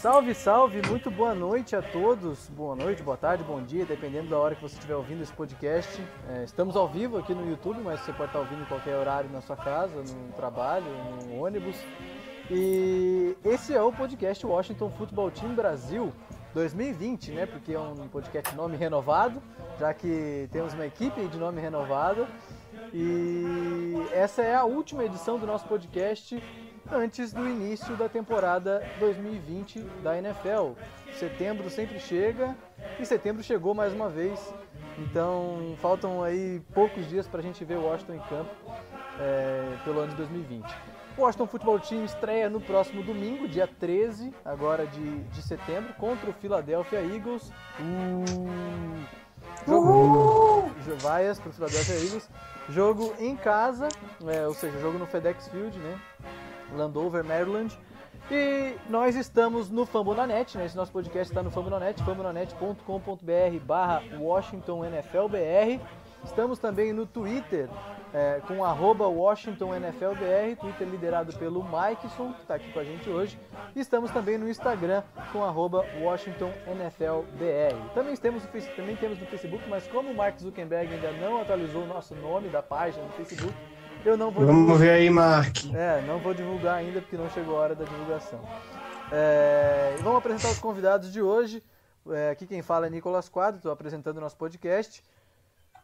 Salve, salve, muito boa noite a todos. Boa noite, boa tarde, bom dia, dependendo da hora que você estiver ouvindo esse podcast. É, estamos ao vivo aqui no YouTube, mas você pode estar ouvindo em qualquer horário na sua casa, no trabalho, no ônibus. E esse é o podcast Washington Football Team Brasil 2020, né? Porque é um podcast nome renovado, já que temos uma equipe de nome renovado. E essa é a última edição do nosso podcast antes do início da temporada 2020 da NFL. Setembro sempre chega e setembro chegou mais uma vez. Então faltam aí poucos dias para a gente ver o Washington em campo é, pelo ano de 2020. O Washington Football Team estreia no próximo domingo, dia 13, agora de, de setembro, contra o Philadelphia Eagles. Uh, jogo, Vaias para o Philadelphia Eagles. Jogo em casa, é, ou seja, jogo no FedEx Field, né? Landover, Maryland. E nós estamos no Fambonanet, né? Esse nosso podcast está no Fambonanet, fambonanet.com.br barra WashingtonNFLBR. Estamos também no Twitter, é, com arroba WashingtonNFLBR, Twitter liderado pelo Mikeson, que está aqui com a gente hoje. E estamos também no Instagram, com arroba WashingtonNFLBR. Também temos, também temos no Facebook, mas como o Mark Zuckerberg ainda não atualizou o nosso nome da página no Facebook, eu não vou Vamos divulgar. ver aí, Mark. É, não vou divulgar ainda porque não chegou a hora da divulgação. É, vamos apresentar os convidados de hoje. É, aqui quem fala é Nicolas Quadro, estou apresentando o nosso podcast.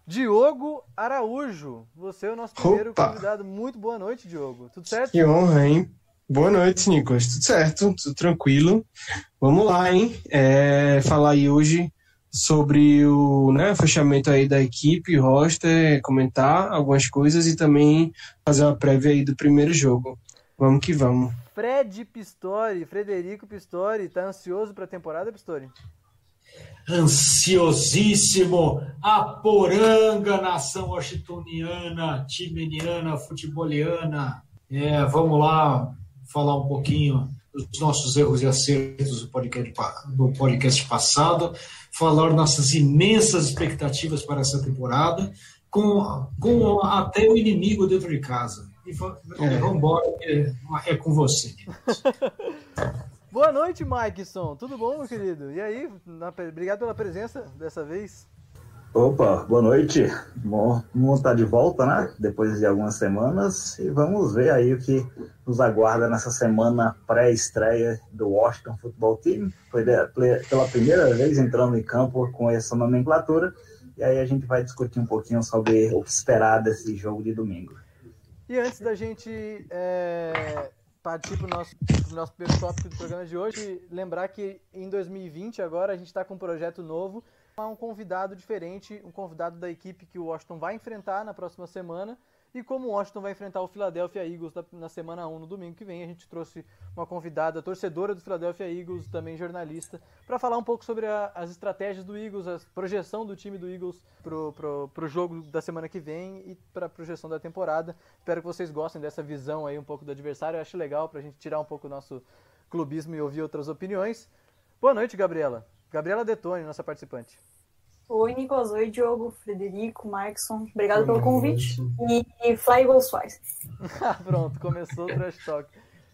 Diogo Araújo, você é o nosso primeiro Opa! convidado. Muito boa noite, Diogo. Tudo certo? Que honra, hein? Boa noite, Nicolas. Tudo certo? Tudo tranquilo? Vamos lá, hein? É, falar aí hoje sobre o né, fechamento aí da equipe, roster, comentar algumas coisas e também fazer uma prévia aí do primeiro jogo. Vamos que vamos. Fred Pistori, Frederico Pistori, tá ansioso para a temporada, Pistori? ansiosíssimo, a poranga, nação washingtoniana, timeniana, futeboliana. É, vamos lá falar um pouquinho dos nossos erros e acertos do podcast, do podcast passado, falar nossas imensas expectativas para essa temporada, com, com até o inimigo dentro de casa. E va- É. vamos embora, é, é com você. Boa noite, Mikeson. Tudo bom, meu querido? E aí, na- obrigado pela presença dessa vez. Opa, boa noite. Bom, estar de volta, né? Depois de algumas semanas. E vamos ver aí o que nos aguarda nessa semana pré-estreia do Washington Football Team. Foi pela primeira vez entrando em campo com essa nomenclatura. E aí a gente vai discutir um pouquinho sobre o que esperar desse jogo de domingo. E antes da gente é, partir para o nosso, nosso primeiro tópico do programa de hoje, lembrar que em 2020 agora a gente está com um projeto novo, há um convidado diferente, um convidado da equipe que o Washington vai enfrentar na próxima semana. E como o Washington vai enfrentar o Philadelphia Eagles na, na semana 1, no domingo que vem, a gente trouxe uma convidada, torcedora do Philadelphia Eagles, também jornalista, para falar um pouco sobre a- as estratégias do Eagles, a projeção do time do Eagles pro, pro, pro jogo da semana que vem e para a projeção da temporada. Espero que vocês gostem dessa visão aí um pouco do adversário. Eu acho legal para a gente tirar um pouco o nosso clubismo e ouvir outras opiniões. Boa noite, Gabriela. Gabriela Detone, nossa participante. Oi, Nicolas. Oi, Diogo, Frederico, Markson. Obrigado pelo convite. E, e Fly Eagles Flies. Pronto, começou o trash talk.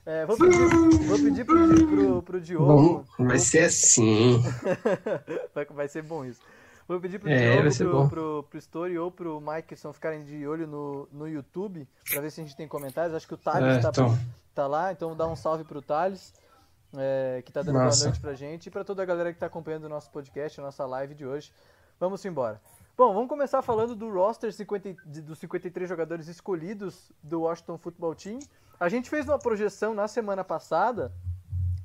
É, vou pedir, vou pedir pro, pro, pro Diogo. Vamos, vai ser assim. vai, vai ser bom isso. Vou pedir pro É, Diogo, bom. pro, pro, pro Story ou pro Mikeson ficarem de olho no, no YouTube pra ver se a gente tem comentários. Acho que o Thales É, tá, então. tá lá, então dá um salve pro Thales, é, que tá dando Massa. boa noite pra gente, e pra toda a galera que tá acompanhando o nosso podcast, a nossa live de hoje. Vamos embora. Bom, vamos começar falando do roster 50, de- dos 53 jogadores escolhidos do Washington Football Team. A gente fez uma projeção na semana passada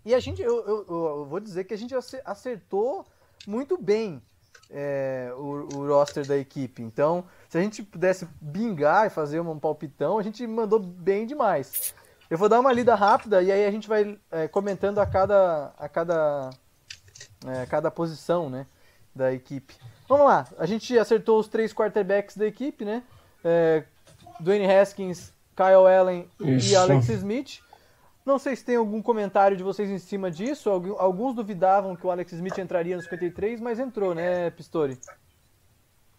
e a gente, eu, eu- eu vou dizer que a gente ace- acertou muito bem é, o, o roster da equipe. Então, se a gente pudesse bingar e fazer um palpitão, a gente mandou bem demais. Eu vou dar uma lida rápida e aí a gente vai é, comentando a cada, a cada, é, cada posição né, da equipe. Vamos lá, a gente acertou os três quarterbacks da equipe, né? É, Dwayne Haskins Kyle Allen Isso. e Alex Smith. Não sei se tem algum comentário de vocês em cima disso. Algu- Alguns duvidavam que o Alex Smith entraria no 53, mas entrou, né, Pistori?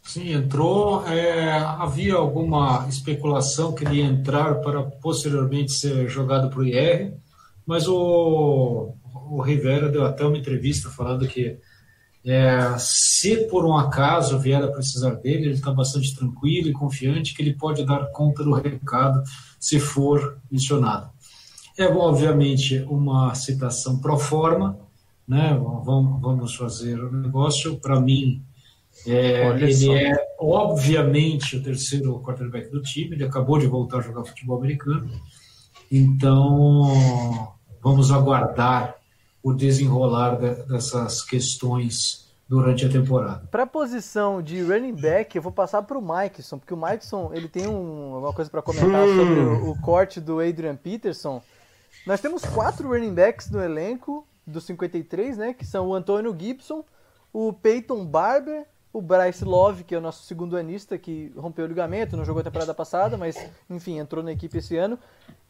Sim, entrou. é, havia alguma especulação que ele ia entrar para posteriormente ser jogado para o IR, mas o, o Rivera deu até uma entrevista falando que é, se por um acaso vier a precisar dele, ele está bastante tranquilo e confiante que ele pode dar conta do recado se for mencionado. É, obviamente, uma citação pro forma, né? Vamos, vamos fazer o negócio. Para mim, é, ele é obviamente o terceiro quarterback do time. Ele acabou de voltar a jogar futebol americano. Então, vamos aguardar o desenrolar de- dessas questões durante a temporada. Para a posição de running back, eu vou passar para o Mikeson, porque o Mikeson ele tem um, alguma coisa para comentar Hum. sobre o, o corte do Adrian Peterson. Nós temos quatro running backs no elenco do 53, né? Que são o Antônio Gibson, o Peyton Barber, o Bryce Love, que é o nosso segundo anista, que rompeu o ligamento, não jogou a temporada passada, mas enfim, entrou na equipe esse ano.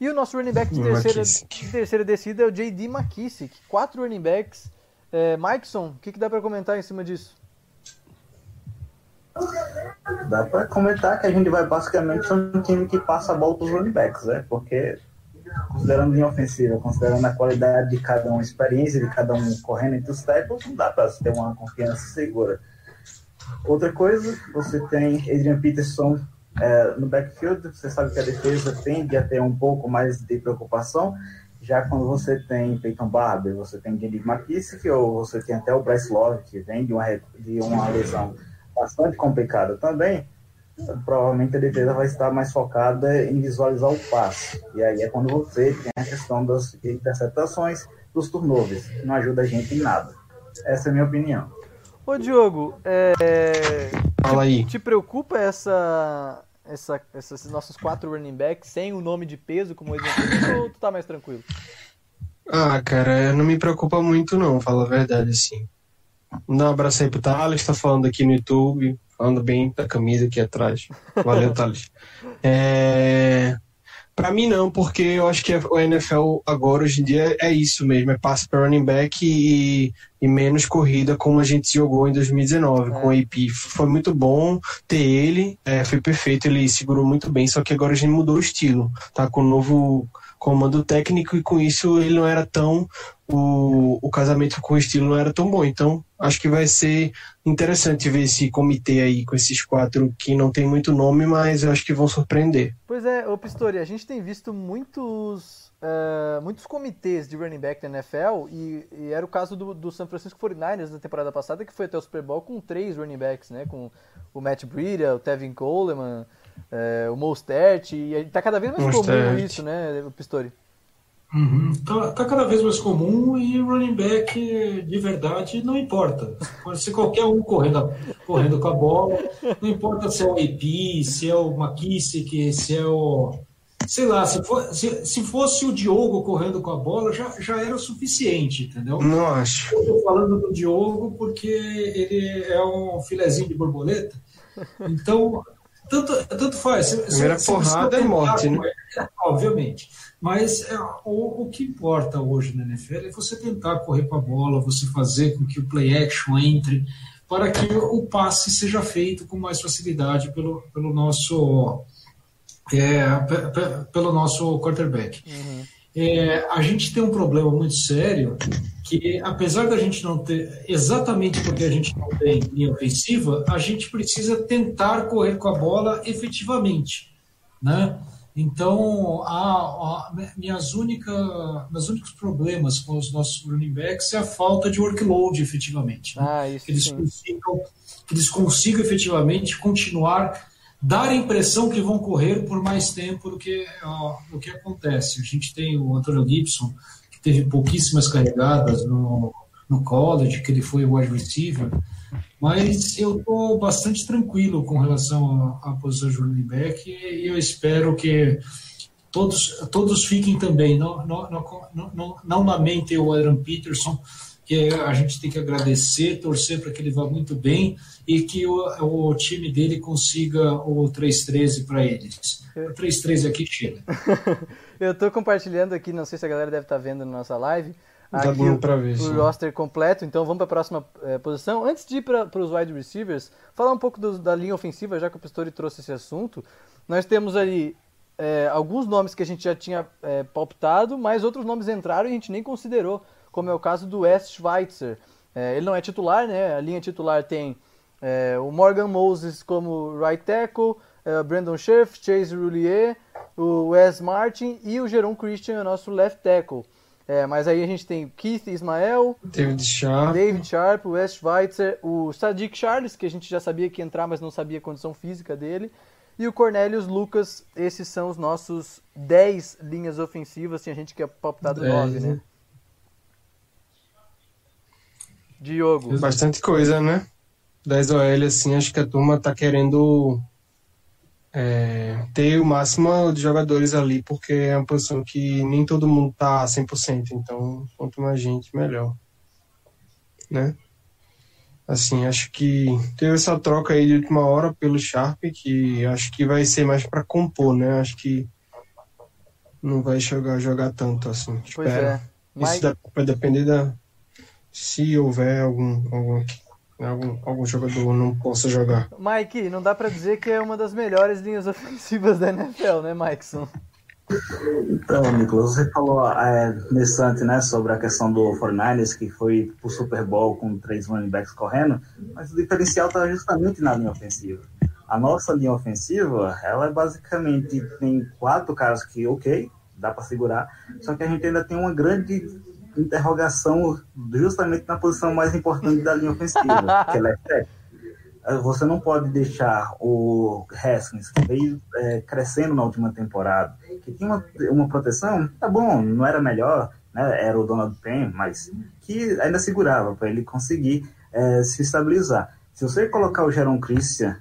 E o nosso running back de terceira, de terceira descida é o J.D. McKissick. Quatro running backs. É, Mikeson, o que, que dá para comentar em cima disso? Dá pra comentar que a gente vai basicamente ser um time que passa a bola pros running backs, né? Porque, considerando linha ofensiva, considerando a qualidade de cada um, a experiência de cada um correndo entre os tackles, não dá pra ter uma confiança segura. Outra coisa, você tem Adrian Peterson é, no backfield, você sabe que a defesa tende a ter um pouco mais de preocupação, já quando você tem Peyton Barber, você tem Jenny McKissick, ou você tem até o Bryce Love, que vem de uma, de uma lesão bastante complicada também, provavelmente a defesa vai estar mais focada em visualizar o passe. E aí é quando você tem a questão das interceptações, dos turnovers, que não ajuda a gente em nada. Essa é a minha opinião. Ô Diogo, é, Fala aí. te preocupa essa, essa, esses nossos quatro running backs sem o nome de peso como exemplo ou tu tá mais tranquilo? Ah, cara, não me preocupa muito não, fala a verdade, assim. Um abraço aí pro Thales, tá falando aqui no YouTube, falando bem da camisa aqui atrás. Valeu, Thales. É... Pra mim não, porque eu acho que o NFL agora, hoje em dia, é isso mesmo, é passe para running back e, e menos corrida como a gente jogou em 2019 com o AP. Foi muito bom ter ele, é, foi perfeito, ele segurou muito bem, só que agora a gente mudou o estilo, tá com o novo comando técnico e com isso ele não era tão o, o casamento com o estilo não era tão bom. Então, acho que vai ser interessante ver esse comitê aí com esses quatro que não tem muito nome, mas eu acho que vão surpreender. Pois é, ô Pistori, a gente tem visto muitos, eh, muitos comitês de running back na NFL e, e era o caso do, do San Francisco 49ers na temporada passada, que foi até o Super Bowl com três running backs, né? Com o Matt Breida, o Tevin Coleman, eh, o Mostert, e tá cada vez mais comum Mostert. isso, né, o Pistori? Uhum. Tá, tá cada vez mais comum e running back de verdade não importa. Pode ser qualquer um correndo, correndo com a bola, não importa se é o AP, se é o McKissick, se é o. Sei lá, se, for, se, se fosse o Diogo correndo com a bola, já, já era o suficiente, entendeu? Não acho. Eu tô falando do Diogo porque ele é um filezinho de borboleta. Então, tanto, tanto faz. Se- se- Primeira se porrada é tentar morte, né? Obviamente. Mas é, o, o que importa hoje na NFL é você tentar correr com a bola, você fazer com que o play action entre, para que o passe seja feito com mais facilidade pelo, pelo nosso é, pe- pe- pelo nosso quarterback. É, a gente tem um problema muito sério que, apesar da gente não ter, exatamente porque a gente não tem linha ofensiva, a gente precisa tentar correr com a bola efetivamente, né? Então, a, a, minhas única, meus únicos problemas com os nossos running backs é a falta de workload, efetivamente. né? Ah, isso que eles sim. consigam, que eles consigam efetivamente continuar, dar a impressão que vão correr por mais tempo do que, ó, do que acontece. A gente tem o Antônio Gibson, teve pouquíssimas carregadas no, no college, que ele foi wide receiver, mas eu estou bastante tranquilo com relação à, à posição de running back e eu espero que todos, todos fiquem também. Não, não, não, não, não lamentem o Aaron Peterson, que a gente tem que agradecer, torcer para que ele vá muito bem e que o, o time dele consiga o 3-13 para eles. O 3-13 aqui chega. Eu estou compartilhando aqui, não sei se a galera deve estar vendo na nossa live. Tá aqui bom pra ver, o, sim. o roster completo, então vamos para a próxima é, posição. Antes de ir para os wide receivers, falar um pouco do, da linha ofensiva, já que o Pistori trouxe esse assunto. Nós temos ali é, alguns nomes que a gente já tinha é, palpitado, mas outros nomes entraram e a gente nem considerou, como é o caso do West Schweitzer. Ele não é titular, né? A linha titular tem o Morgan Moses como right tackle, é, Brandon Scherf, Chase Roulier, o Wes Martin e o Jerome Christian, o nosso left tackle. É, mas aí a gente tem Keith Ismael, David Sharp. David Sharp, o Wes Schweitzer, o Sadiq Charles, que a gente já sabia que ia entrar, mas não sabia a condição física dele, e o Cornelius Lucas. Esses são os nossos 10 linhas ofensivas. Tinha gente que ia palpitar do 9, Dez, né? né? Diogo. Bastante coisa, né? 10 OL, assim, acho que a turma tá querendo é, ter o máximo de jogadores ali, porque é uma posição que nem todo mundo tá 100%, então quanto mais gente, melhor. Né? Assim, acho que teve essa troca aí de última hora pelo Sharp, que acho que vai ser mais para compor, né? Acho que não vai jogar, jogar tanto, assim. Pois espero. é. Isso Mike, dá- vai depender da. Se houver algum, algum, algum, algum jogador não possa jogar. Mike, não dá pra dizer que é uma das melhores linhas ofensivas da NFL, né, Mikeson? Então, Nicolas, você falou é, nesse antes, né, sobre a questão do 49ers, que foi pro Super Bowl com três running backs correndo, mas o diferencial estava justamente na linha ofensiva. A nossa linha ofensiva, ela é basicamente tem quatro caras que, ok, dá para segurar, só que a gente ainda tem uma grande interrogação justamente na posição mais importante da linha ofensiva, que é Você não pode deixar o Haskins, que veio eh, crescendo na última temporada, que tinha uma, uma proteção, tá bom, não era melhor, né, era o Donald Penn, mas que ainda segurava para ele conseguir eh, se estabilizar. Se você colocar o Jaron Christian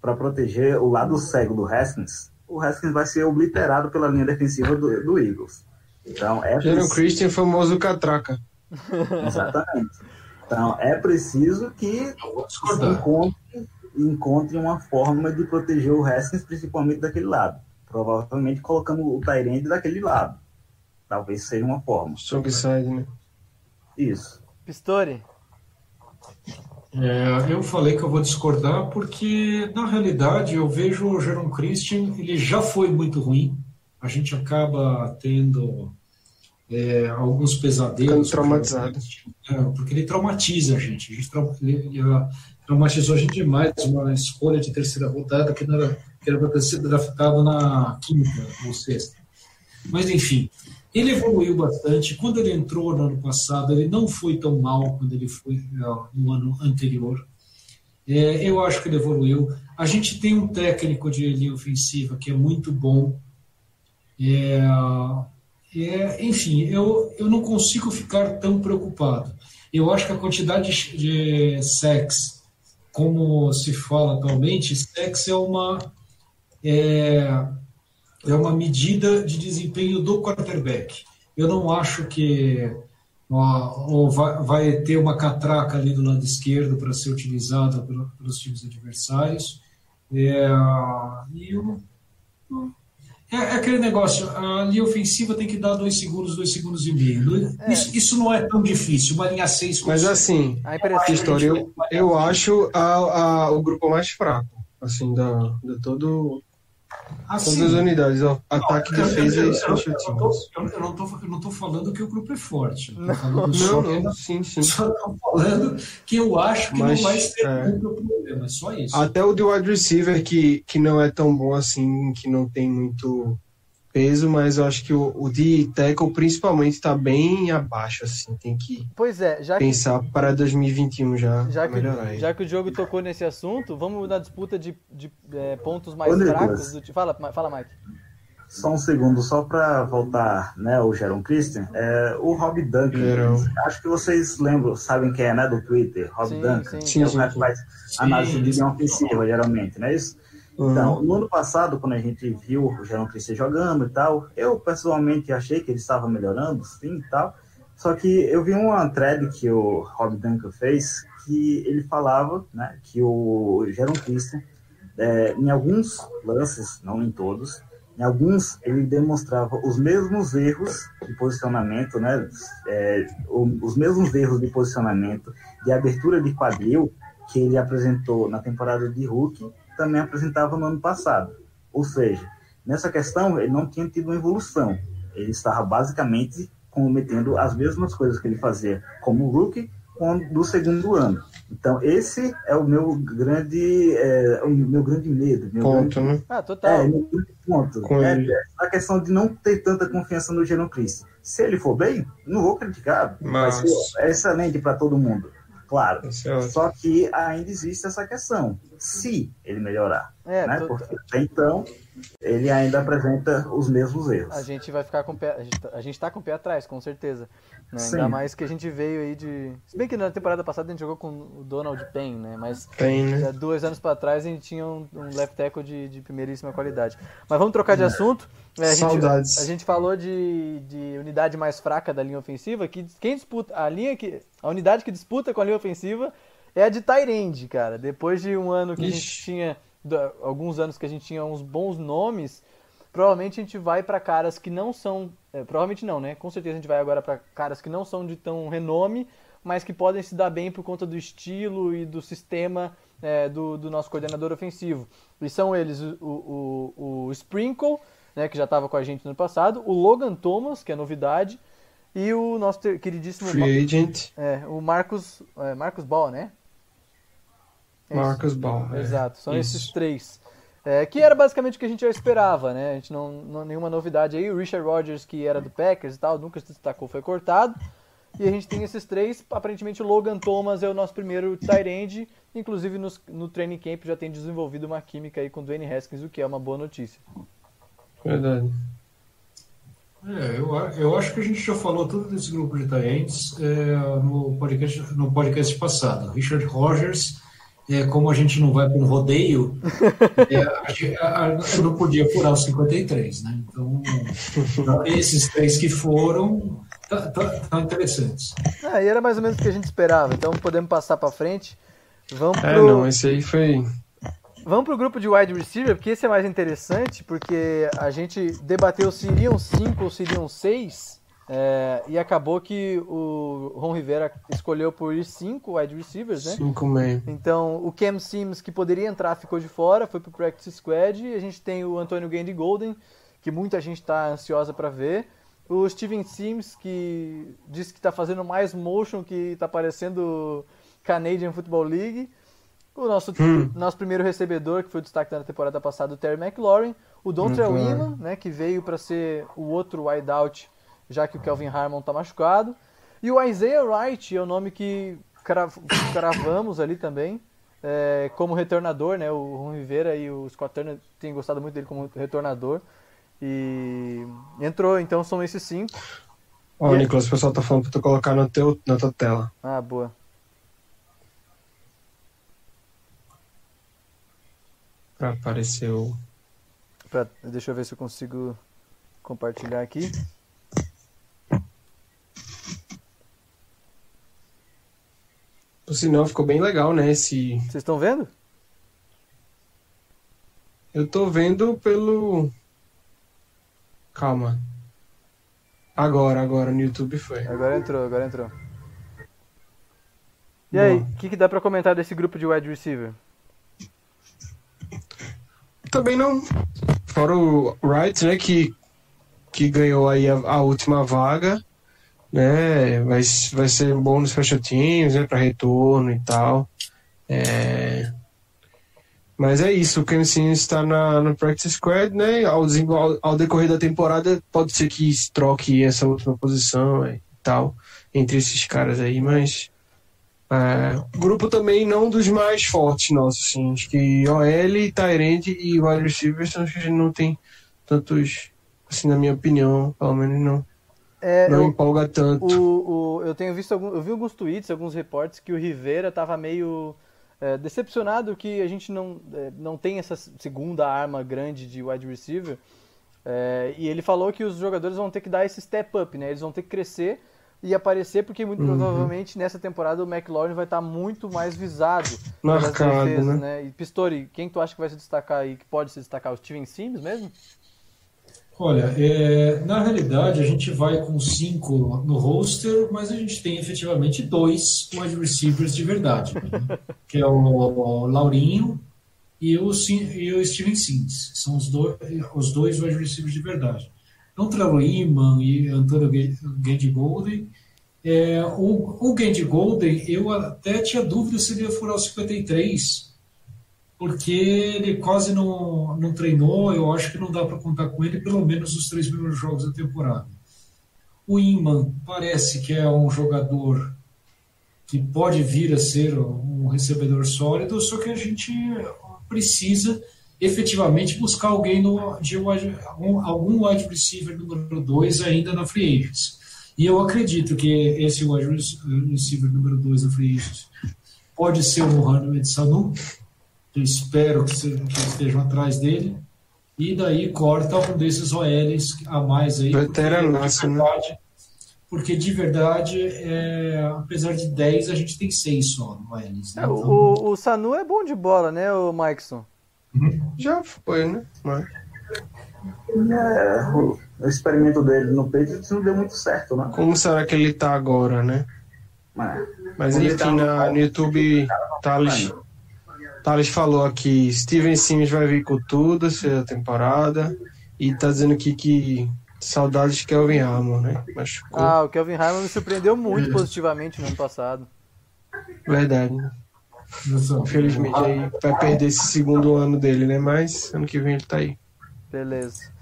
para proteger o lado cego do Haskins, o Haskins vai ser obliterado pela linha defensiva do, do Eagles. Então, é preciso- Christian, famoso catraca. Exatamente. Então, é preciso que se encontre, encontre uma forma de proteger o Haskins, principalmente daquele lado. Provavelmente colocando o Tyrande daquele lado. Talvez seja uma forma. Strong side, né? Isso. Pistori, É, eu falei que eu vou discordar porque, na realidade, eu vejo o Jerome Christian, ele já foi muito ruim. A gente acaba tendo é, alguns pesadelos. Traumatizado. É, porque ele traumatiza a gente. A gente ele, ele, ah, traumatizou a gente demais. Uma escolha de terceira rodada que, não era, que era para ter sido draftado na quinta ou sexta. Mas, enfim, ele evoluiu bastante. Quando ele entrou no ano passado, ele não foi tão mal quando ele foi ah, no ano anterior. É, eu acho que ele evoluiu. A gente tem um técnico de linha ofensiva que é muito bom. É, é, enfim, eu, eu não consigo ficar tão preocupado. Eu acho que a quantidade de, sex, como se fala atualmente, sex é uma, é, é uma medida de desempenho do quarterback. Eu não acho que ó, vai, vai ter uma catraca ali do lado esquerdo para ser utilizada pelo- pelos times adversários. É, e eu, é, é aquele negócio, a linha ofensiva tem que dar dois segundos, dois segundos e meio. Isso, isso não é tão difícil, uma linha 6 Mas assim, a impressão. história, eu, eu acho a, a, o grupo mais fraco, assim, da, de todo, assim, todas as unidades, ó, ataque, eu- defesa eu- e eu- special eu não tô- teams. Eu eu não tô- eu não estou falando que o grupo é forte. Tô só Não, que- não, sim, sim. Só estou falando que eu acho que Mas, não vai ser é. muito problema, é só isso. Até o de wide receiver, que, que não é tão bom assim, que não tem muito peso, mas eu acho que o, o de tackle principalmente tá bem abaixo, assim, tem que Pois é, já que, pensar para 2021 já, já, que, melhorar aí. já que o Diogo tocou nesse assunto, vamos na disputa de, de é, pontos mais Nicolas. fracos. Do, fala, fala, Mike. Só um segundo, só para voltar, né, o Jaron Christian, é, o Rob Duncan, Jaron. acho que vocês lembram, sabem quem é, né, do Twitter, Rob Sim, Duncan, sim. Sim, é o cara que faz análise de linha ofensiva, geralmente, não é isso? Uhum. Então, no ano passado, quando a gente viu o Jaron Christian jogando e tal, eu pessoalmente achei que ele estava melhorando, sim e tal, Só que eu vi uma thread que o Rob Duncan fez que ele falava né, que o Jaron Christian, é, em alguns lances, não em todos, em alguns ele demonstrava os mesmos erros de posicionamento, né, é, os mesmos erros de posicionamento, de abertura de quadril que ele apresentou na temporada de Hulk, também apresentava no ano passado. Ou seja, nessa questão ele não tinha tido uma evolução. Ele estava basicamente cometendo as mesmas coisas que ele fazia como rookie do segundo ano. Então esse é o meu grande, é, o meu grande medo, meu ponto, grande, né? Ah, total. É, meu grande ponto. Com É, ele. a questão de não ter tanta confiança no Geron Christ. Se ele for bem, não vou criticar. Mas- Vai ser é excelente para todo mundo. Claro. É. Só que ainda existe essa questão. Se ele melhorar. É, né? to- Porque até então ele ainda apresenta os mesmos erros. A gente vai ficar com o pé. A gente, tá- gente tá com o pé atrás, com certeza. Né? Sim. Ainda mais que a gente veio aí de. Se bem que na temporada passada a gente jogou com o Donald Payne, né? Mas Tem, né? já dois anos pra trás a gente tinha um, um left tackle de, de primeiríssima qualidade. Mas vamos trocar de assunto. É, a gente- Saudades. a gente falou de, de unidade mais fraca da linha ofensiva, que quem disputa. A linha que. A unidade que disputa com a linha ofensiva é a de Tyrande, cara. Depois de um ano que a gente Ixi. tinha. Alguns anos que a gente tinha uns bons nomes, provavelmente a gente vai pra caras que não são. É, provavelmente não, né? Com certeza a gente vai agora pra caras que não são de tão renome, mas que podem se dar bem por conta do estilo e do sistema é, do, do nosso coordenador ofensivo. E são eles o, o, o, Sprinkle, né, que já estava com a gente no ano passado, o Logan Thomas, que é novidade, e o nosso queridíssimo Free agent, é, o Marcos, é, Marcos Ball, né? É isso. Marcus Ball. é. Exato, são Isso. esses três. É, que era basicamente o que a gente já esperava, né? A gente não, não nenhuma novidade aí. O Richard Rodgers, que era do Packers e tal, nunca se destacou, foi cortado. E a gente tem esses três. Aparentemente o Logan Thomas é o nosso primeiro tight end. Inclusive nos- no training camp já tem desenvolvido uma química aí com o Dwayne Haskins, o que é uma boa notícia. Verdade. É, eu, eu acho que a gente já falou tudo desse grupo de talentos é, no, podcast, no podcast passado. Richard Rogers, é, como a gente não vai para um rodeio, é, a gente- a- a- não podia furar os 53, né? Então, esses três que foram tá, tá- tá interessantes. Ah, e era mais ou menos o que a gente esperava. Então podemos passar pra frente. Vamos pro... É, não, esse aí foi. Vamos pro grupo de wide receiver, porque esse é mais interessante, porque a gente debateu se iriam 5 ou se iriam 6, e acabou que o Ron Rivera escolheu por ir 5 wide receivers, né? Cinco meio. Então, o Cam Sims, que poderia entrar, ficou de fora, foi pro practice squad, e a gente tem o Antônio Gandy Golden, que muita gente está ansiosa para ver, o Steven Sims, que disse que está fazendo mais motion que está parecendo Canadian Football League, o nosso, Hum. nosso primeiro recebedor, que foi o destaque da temporada passada, o Terry McLaurin, o Dontrell McLaurin. Inman, né, que veio para ser o outro wideout, já que o Kelvin Harmon está machucado, e o Isaiah Wright é o nome que crav- cravamos ali também, é, como retornador, né? O Ron Rivera e o Scott Turner têm gostado muito dele como retornador. E entrou, então são esses cinco. Ó, E- Nicolas, o pessoal tá falando pra tu colocar no teu, na tua tela. Ah, boa. Pra aparecer o. Pra- deixa eu ver se eu consigo compartilhar aqui. Por sinal, ficou bem legal, né? Esse. Vocês estão vendo? Eu tô vendo pelo. Calma. Agora, agora, no YouTube foi. Agora entrou, agora entrou. E aí, o que, que dá pra comentar desse grupo de wide receiver? Também não. Fora o Wright, né? Que, que ganhou aí a, a última vaga. Né? Vai, vai ser bom nos teams, né? Pra retorno e tal. É... Mas é isso, o Sims está na, no Practice Squad, né? Ao, ao, ao decorrer da temporada, pode ser que troque essa última posição é, e tal, entre esses caras aí, mas. É, grupo também não dos mais fortes nossos, assim. Acho que OL, Tyrande e wide receivers são os que a gente não tem tantos, assim, na minha opinião, pelo menos não, É, não eu, empolga tanto. o, o- eu tenho visto algum, eu vi alguns tweets, alguns reportes que o Rivera tava meio é, decepcionado que a gente não, é, não tem essa segunda arma grande de wide receiver. É, e ele falou que os jogadores vão ter que dar esse step up, né? Eles vão ter que crescer, e aparecer, porque muito Uhum. provavelmente nessa temporada o McLaurin vai estar muito mais visado Marcado, defesas, né? né? E Pistori, quem tu acha que vai se destacar aí, que pode se destacar? O Steven Sims mesmo? Olha, é, na realidade a gente vai com cinco no roster, mas a gente tem efetivamente dois wide receivers de verdade, né? que é o, o Laurinho e o, e o Steven Sims. São os, dois os dois wide receivers de verdade. Não Trevor Iman e Antônio Gandy Golden. É, o, o Gandy Golden, eu até tinha dúvida se ele ia furar o 53, porque ele quase não, não treinou. Eu acho que não dá para contar com ele pelo menos os três primeiros jogos da temporada. O Iman parece que é um jogador que pode vir a ser um recebedor sólido, só que a gente precisa efetivamente buscar alguém no, de algum, algum wide receiver número 2 ainda na free agents. E eu acredito que esse wide receiver número 2 na free agents pode ser o Mohamed Sanu, eu espero que, se- que estejam atrás dele, e daí corta um desses OLs a mais aí. porque, de né? verdade, porque de verdade, é, apesar de 10, a gente tem 6 só no OLs. Né? É, Então, o, o Sanu é bom de bola, né, o Mikeson? Já foi, né? Mas... É, o, experimento dele no Patriots não deu muito certo, né? Como será que ele tá agora, né? É. Mas Ele enfim, tá na, no YouTube, Thales, Thales falou aqui, Steven Sims vai vir com tudo essa temporada e tá dizendo aqui que saudades de Kelvin Harmon, né? Machucou. Ah, o Kelvin Harmon me surpreendeu muito positivamente no ano passado. Verdade, né? Infelizmente aí vai perder esse segundo ano dele, né? Mas ano que vem ele tá aí. Beleza.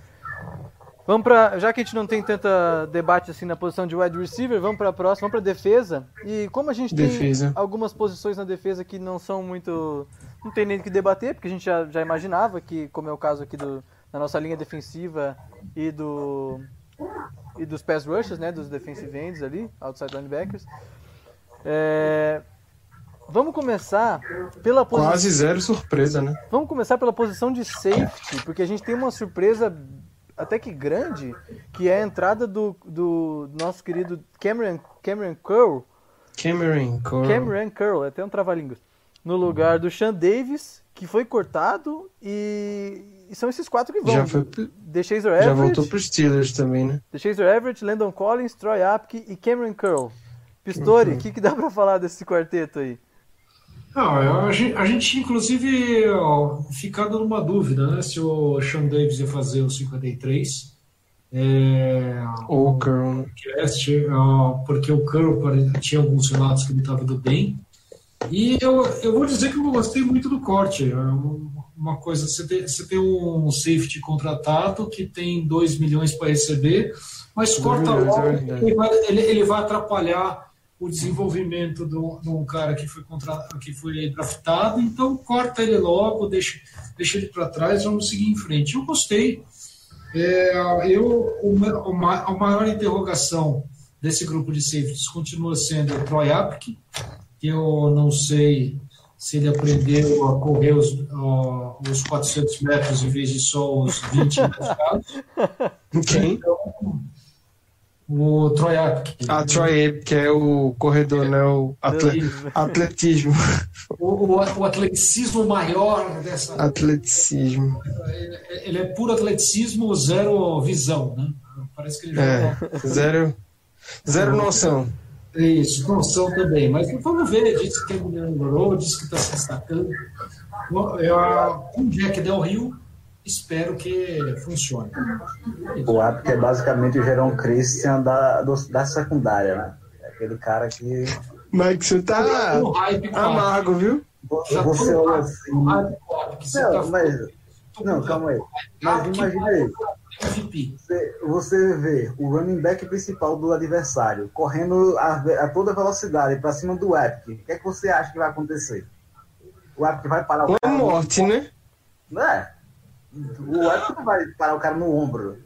Vamos para, já que a gente não tem tanta debate assim na posição de wide receiver, vamos para a próxima, vamos para defesa. E como a gente Defesa. tem algumas posições na defesa que não são muito, não tem nem o que debater, porque a gente já, já imaginava que, como é o caso aqui do, da nossa linha defensiva e do e dos pass rushers, né, dos defensive ends ali, outside linebackers. É, vamos começar pela posição Quase zero surpresa, né? Vamos começar pela posição de safety, porque a gente tem uma surpresa até que grande, que é a entrada do, do nosso querido Cameron, Cameron Curl, Cameron Cole. Cameron Curl, é até um trava-línguas, no lugar do Sean Davis, que foi cortado, e, e são esses quatro que vão. Já foi, DeShazer já Everett, voltou pros Steelers também, né? DeShazer Everett, Landon Collins, Troy Apke e Cameron Curl. Pistori, o Uhum. que, que dá pra falar desse quarteto aí? Não, a gente, a gente inclusive, ó, ficado numa dúvida, né? Se o Sean Davis ia fazer o 53. É, Ou o Curl, né? ó, porque o Curl tinha alguns relatos que ele estava indo bem. E eu, eu vou dizer que eu gostei muito do corte. É um- Uma coisa, você tem, você tem um safety contratado que tem 2 milhões para receber, mas corta logo, é ele, vai, ele, ele vai atrapalhar o desenvolvimento do- de um cara que foi, contra, que foi draftado, então corta ele logo, deixa, deixa ele para trás, vamos seguir em frente. Eu gostei. É, eu, o, ma- o ma- a maior interrogação desse grupo de safeties continua sendo o Troy Apke, que eu não sei se ele aprendeu a correr os, ó, os 400 metros em vez de só os 20 metros. Quem? O Troy Apke. A Troy Ape, que é o corredor, né? O atle- atletismo. O, o, o atleticismo maior dessa. Atleticismo. Ele é puro atleticismo, zero visão, né? Parece que ele É, joga. zero, zero noção. Isso, noção também. Mas vamos ver, disse que ele melhorou, disse que está se destacando. Com o Jack Del Rio, espero que funcione. O Apke é basicamente o Jerome Christian da, do- da secundária, né? É aquele cara que Mike, você tá hype com o amargo, viu? você, tô- olha assim. Não, tá mas. Não, calma aí. Mas que imagina aí. Você, você vê o running back principal do adversário correndo a, a toda velocidade para cima do Apke. O que é que você acha que vai acontecer? O Apke vai parar o Uma cara. no- morte, né? Não é? O Apke não vai parar o cara no ombro.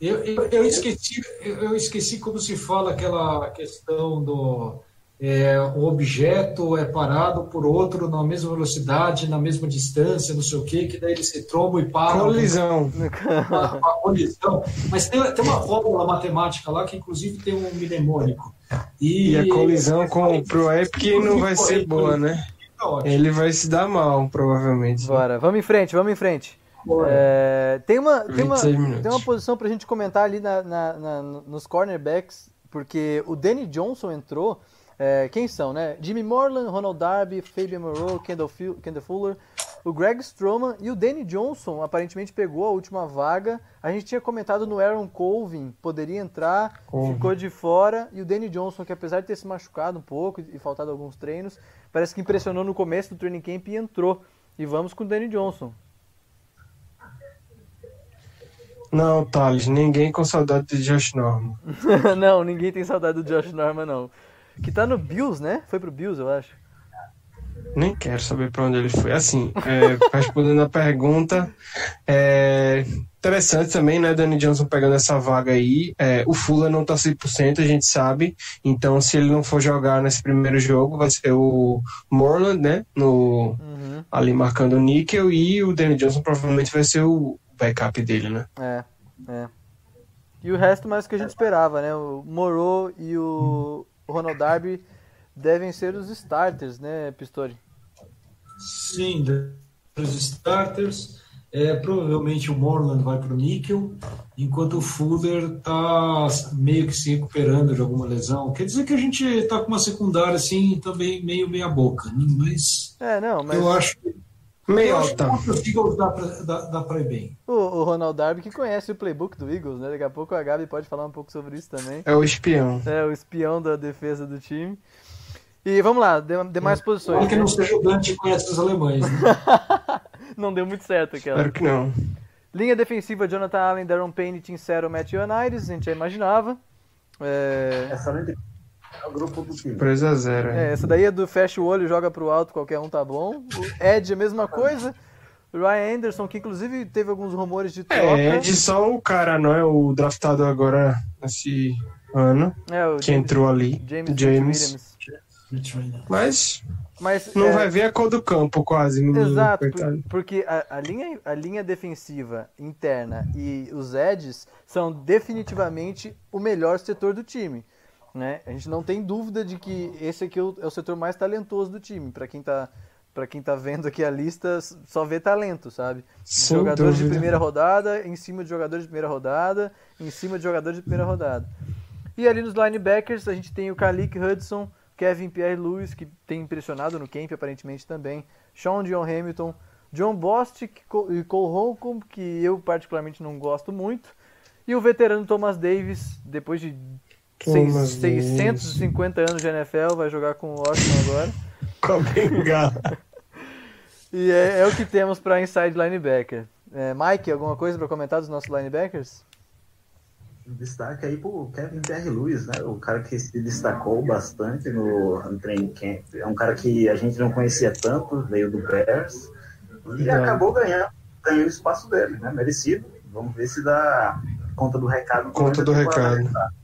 Eu, eu, eu esqueci, eu eu esqueci como se fala aquela questão do é, um objeto é parado por outro na mesma velocidade, na mesma distância, não sei o quê, que daí eles se trombam e param. Colisão. Uma, uma colisão. Mas tem, tem uma fórmula matemática lá que, inclusive, tem um mnemônico. E, E a colisão com pro Epic não vai ser boa, né? Ótimo. Ele vai se dar mal, provavelmente. Bora, vamos em frente, vamos em frente. É, tem, uma, tem, uma, 26 minutos. tem uma posição pra gente comentar ali na, na- na- nos cornerbacks, porque o Danny Johnson entrou. É, quem são, né? Jimmy Morland, Ronald Darby, Fabian Moreau, Kendall, Kendall Fuller, o Greg Stroman e o Danny Johnson aparentemente pegou a última vaga. A gente tinha comentado no Aaron Colvin, poderia entrar, Colvin. ficou de fora. E o Danny Johnson, que apesar de ter se machucado um pouco e faltado alguns treinos, parece que impressionou no começo do training camp e entrou. E vamos com o Danny Johnson. Não, Thales, ninguém com saudade de Josh Norman. não, ninguém tem saudade do Josh Norman, não. Que tá no Bills, né? Foi pro Bills, eu acho. Nem quero saber pra onde ele foi. Assim, é, respondendo a pergunta, é interessante também, né, Danny Johnson pegando essa vaga aí. É, o Fuller não tá 100%, a gente sabe. Então, se ele não for jogar nesse primeiro jogo, vai ser o Morland, né, no, Uhum. ali marcando o níquel, e o Danny Johnson provavelmente vai ser o backup dele, né? É, é. E o resto mais do que a gente esperava, né? O Moro e o Ronald Darby devem ser os starters, né, Pistori? Sim, dos starters. É, provavelmente o Morland vai para o níquel, enquanto o Fuller está meio que se recuperando de alguma lesão. Quer dizer que a gente está com uma secundária assim também meio meia boca, né? mas É, não, mas eu acho que Meio eu acho que alta. os Eagles dá para dá, dá pra ir bem. o, o Ronald Darby que conhece o playbook do Eagles, né? Daqui a pouco a Gabi pode falar um pouco sobre isso também. É o espião. É, o espião da defesa do time. E vamos lá, de- demais posições. Olha que não seja o Dante que conhece os alemães. Né? Não deu muito certo aquela. Espero que não. Linha defensiva, Jonathan Allen, Darren Payne, Tim Cero, Matthew Anides, a gente já imaginava. É, Essa não é o grupo do time. 3 a 0 é, essa daí é do fecha o olho, joga pro alto, qualquer um tá bom. O Ed, a mesma coisa. O Ryan Anderson, que inclusive teve alguns rumores de troca. É, de só o cara, não é? O draftado agora nesse ano, É, o que entrou ali. James, James. Mas Mas, não é, vai ver a cor do campo, quase. menino, Exato, por- porque a, a linha, a linha defensiva interna e os edges são definitivamente o melhor setor do time. Né? A gente não tem dúvida de que esse aqui é o, é o setor mais talentoso do time. Para quem tá para quem tá vendo aqui a lista, só vê talento, sabe? Sem jogadores de dúvida. primeira rodada, em cima de jogadores de primeira rodada, em cima de jogadores de primeira rodada. E ali nos linebackers, a gente tem o Kalik Hudson, Kevin Pierre-Louis, que tem impressionado no camp aparentemente também, Sean John Hamilton, John Bostic e Cole Holcomb, que eu particularmente não gosto muito, e o veterano Thomas Davis, depois de seis- Davis. 650 anos de NFL, vai jogar com o Washington agora. Com a bengala. E é, é o que temos para inside linebacker. É, Mike, alguma coisa para comentar dos nossos linebackers? Destaque aí pro Kevin Pierre Lewis, né? O cara que se destacou bastante no, no training camp. É um cara que a gente não conhecia tanto, veio do Bears e É. acabou ganhando, ganhou o espaço dele, né? Merecido. Vamos ver se dá conta do recado. Conta do durante a recado. temporada.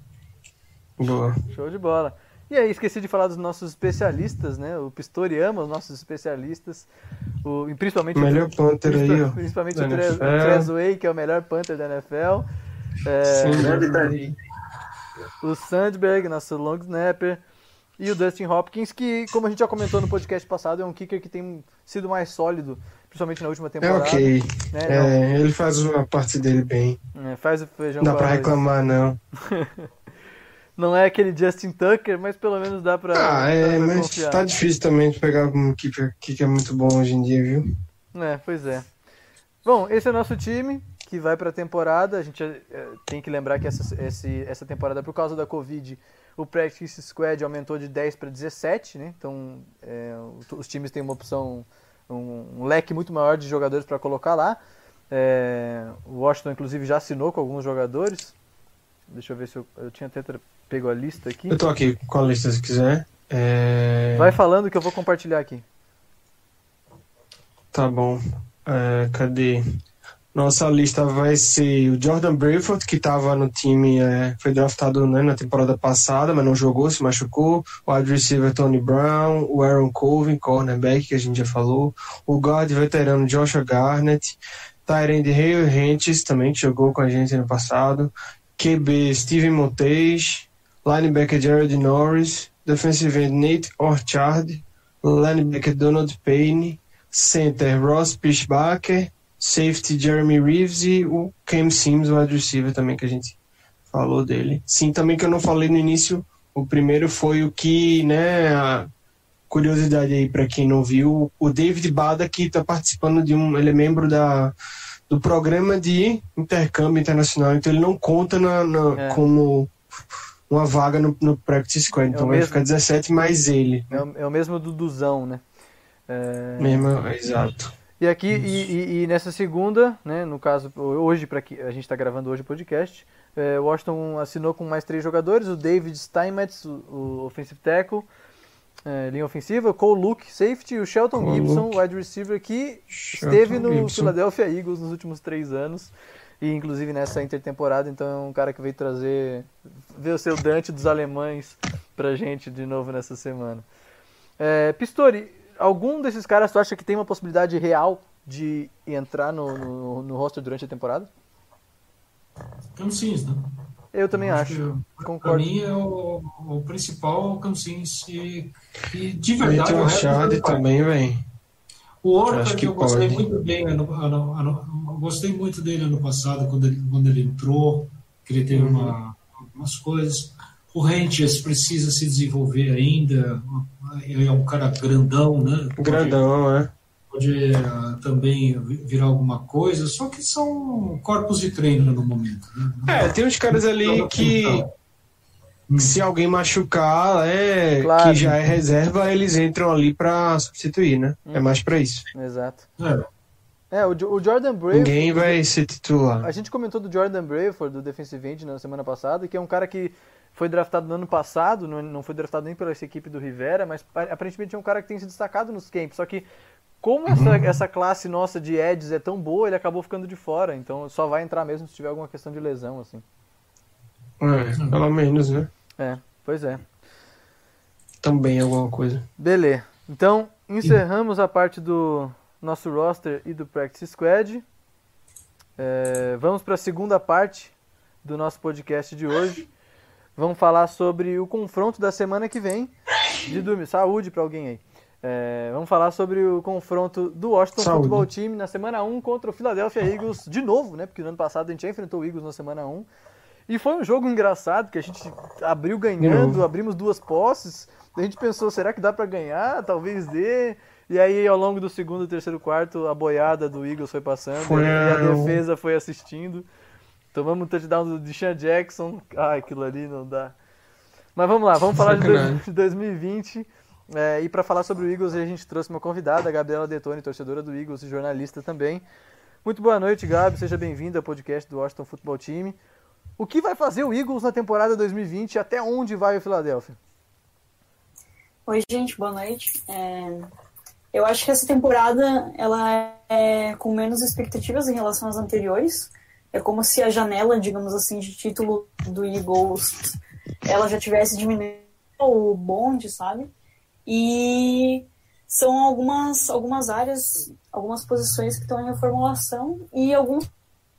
Boa. Show de bola. E aí, esqueci de falar dos nossos especialistas, né? O Pistori ama os nossos especialistas. O, principalmente Melhor punter aí, ó. Principalmente o o Trezway, que é o melhor punter da NFL. É, Sim, né? O Sandberg, nosso long snapper. E o Dustin Hopkins, que, como a gente já comentou no podcast passado, é um kicker que tem sido mais sólido, principalmente na última É temporada. ok. né? É, ele faz a parte dele bem. Não, é, faz o feijão Não dá pra reclamar, não. Não é aquele Justin Tucker, mas pelo menos dá pra, Ah, é, pra mas confiar. tá difícil também de pegar um keeper que é muito bom hoje em dia, viu? É, pois é. Bom, esse é o nosso time que vai para a temporada. A gente eh, tem que lembrar que essa, esse- essa temporada, por causa da Covid, o Practice Squad aumentou de 10 para 17, né? Então, é, os times têm uma opção, um, um leque muito maior de jogadores para colocar lá. É, o Washington, inclusive, já assinou com alguns jogadores. Deixa eu ver se eu, eu tinha até pego a lista aqui. Eu tô aqui com a lista se quiser. É... Vai falando que eu vou compartilhar aqui. Tá bom. É, cadê? Nossa lista vai ser o Jordan Brayford, que estava no time, é, foi draftado né, na temporada passada, mas não jogou, se machucou. O wide receiver Tony Brown, o Aaron Colvin, cornerback, que a gente já falou. O guard veterano Joshua Garnett. Tyrande Hale Hentges, também, que jogou com a gente ano passado. QB Steven Montes. Linebacker Jared Norris. Defensive end Nate Orchard. Linebacker Donald Payne. Center Ross Pichbacker safety Jeremy Reeves e o Cam Sims, o wide receiver também que a gente falou dele. Sim, também que eu não falei no início, o primeiro foi o que, né, a curiosidade aí para quem não viu, o David Bada que está participando de um, ele é membro da do programa de intercâmbio internacional, então ele não conta na, na é. como uma vaga no, no practice squad, é então vai mesmo, ficar 17 mais ele. É o, é o mesmo do Duzão, né? É... Mesmo, exato. E aqui, e, e, e, nessa segunda, né, no caso, hoje, para que a gente está gravando hoje o podcast, é, Washington assinou com mais três jogadores, o David Steinmetz, o, o offensive tackle, é, linha ofensiva, o Cole Luke, safety, e o Shelton Cole Gibson, Luke. wide receiver, que Shelton esteve no Gibson. Philadelphia Eagles nos últimos três anos, e inclusive nessa intertemporada, então é um cara que veio trazer, ver o seu Dante dos alemães pra gente de novo nessa semana. É, Pistori, algum desses caras tu acha que tem uma possibilidade real de entrar no, no, no roster durante a temporada? Cansins, né? Eu também eu acho. acho. Concordo. Para mim é o, o principal Cansins e, e de verdade. O Chad também, vem. O Orca, que, eu gostei pode. muito bem, ano, ano, ano, gostei muito dele ano passado, quando ele, quando ele entrou, que ele teve uhum. uma, algumas coisas. O Rentes precisa se desenvolver ainda. Ele é um cara grandão, né? Grandão, é. Pode uh, também virar alguma coisa, só que são corpos de treino no momento. Né? É, tem uns caras ali que. Hum. Se alguém machucar, é, claro. que já é reserva, eles entram ali para substituir, né? Hum. É mais para isso. Exato. É. É, o, Jordan Brave. Ninguém vai ser titular. A gente comentou do Jordan Brayford, do defensive end, na semana passada, que é um cara que foi draftado no ano passado, não foi draftado nem pela essa equipe do Rivera, mas aparentemente é um cara que tem se destacado nos camps. Só que, como essa, uhum. essa classe nossa de Eds é tão boa, ele acabou ficando de fora. Então só vai entrar mesmo se tiver alguma questão de lesão, assim. É, pelo menos, né? É, pois é. Também alguma coisa. Beleza. Então, encerramos a parte do nosso roster e do Practice Squad. É, vamos para a segunda parte do nosso podcast de hoje. Vamos falar sobre o confronto da semana que vem. De dormir. Saúde para alguém aí. É, vamos falar sobre o confronto do Washington Saúde. Football Team na semana 1 contra o Philadelphia Eagles de novo, né? Porque no ano passado a gente já enfrentou o Eagles na semana 1. E foi um jogo engraçado que a gente abriu ganhando, abrimos duas posses. A gente pensou, será que dá para ganhar? Talvez dê. E aí, ao longo do segundo e terceiro quarto, a boiada do Eagles foi passando foi... e a defesa foi assistindo. Tomamos um touchdown do Sean Jackson. Ah, aquilo ali não dá. Mas vamos lá, vamos falar de 2020. É, e para falar sobre o Eagles, a gente trouxe uma convidada, a Gabriela Detone, torcedora do Eagles e jornalista também. Muito boa noite, Gabi. Seja bem-vinda ao podcast do Washington Football Team. O que vai fazer o Eagles na temporada 2020 e até onde vai o Philadelphia? Oi, gente, boa noite. É... Eu acho que essa temporada ela é com menos expectativas em relação às anteriores. É como se a janela, digamos assim, de título do Eagles, ela já tivesse diminuído o bonde, sabe? E são algumas, algumas áreas, algumas posições que estão em reformulação e alguns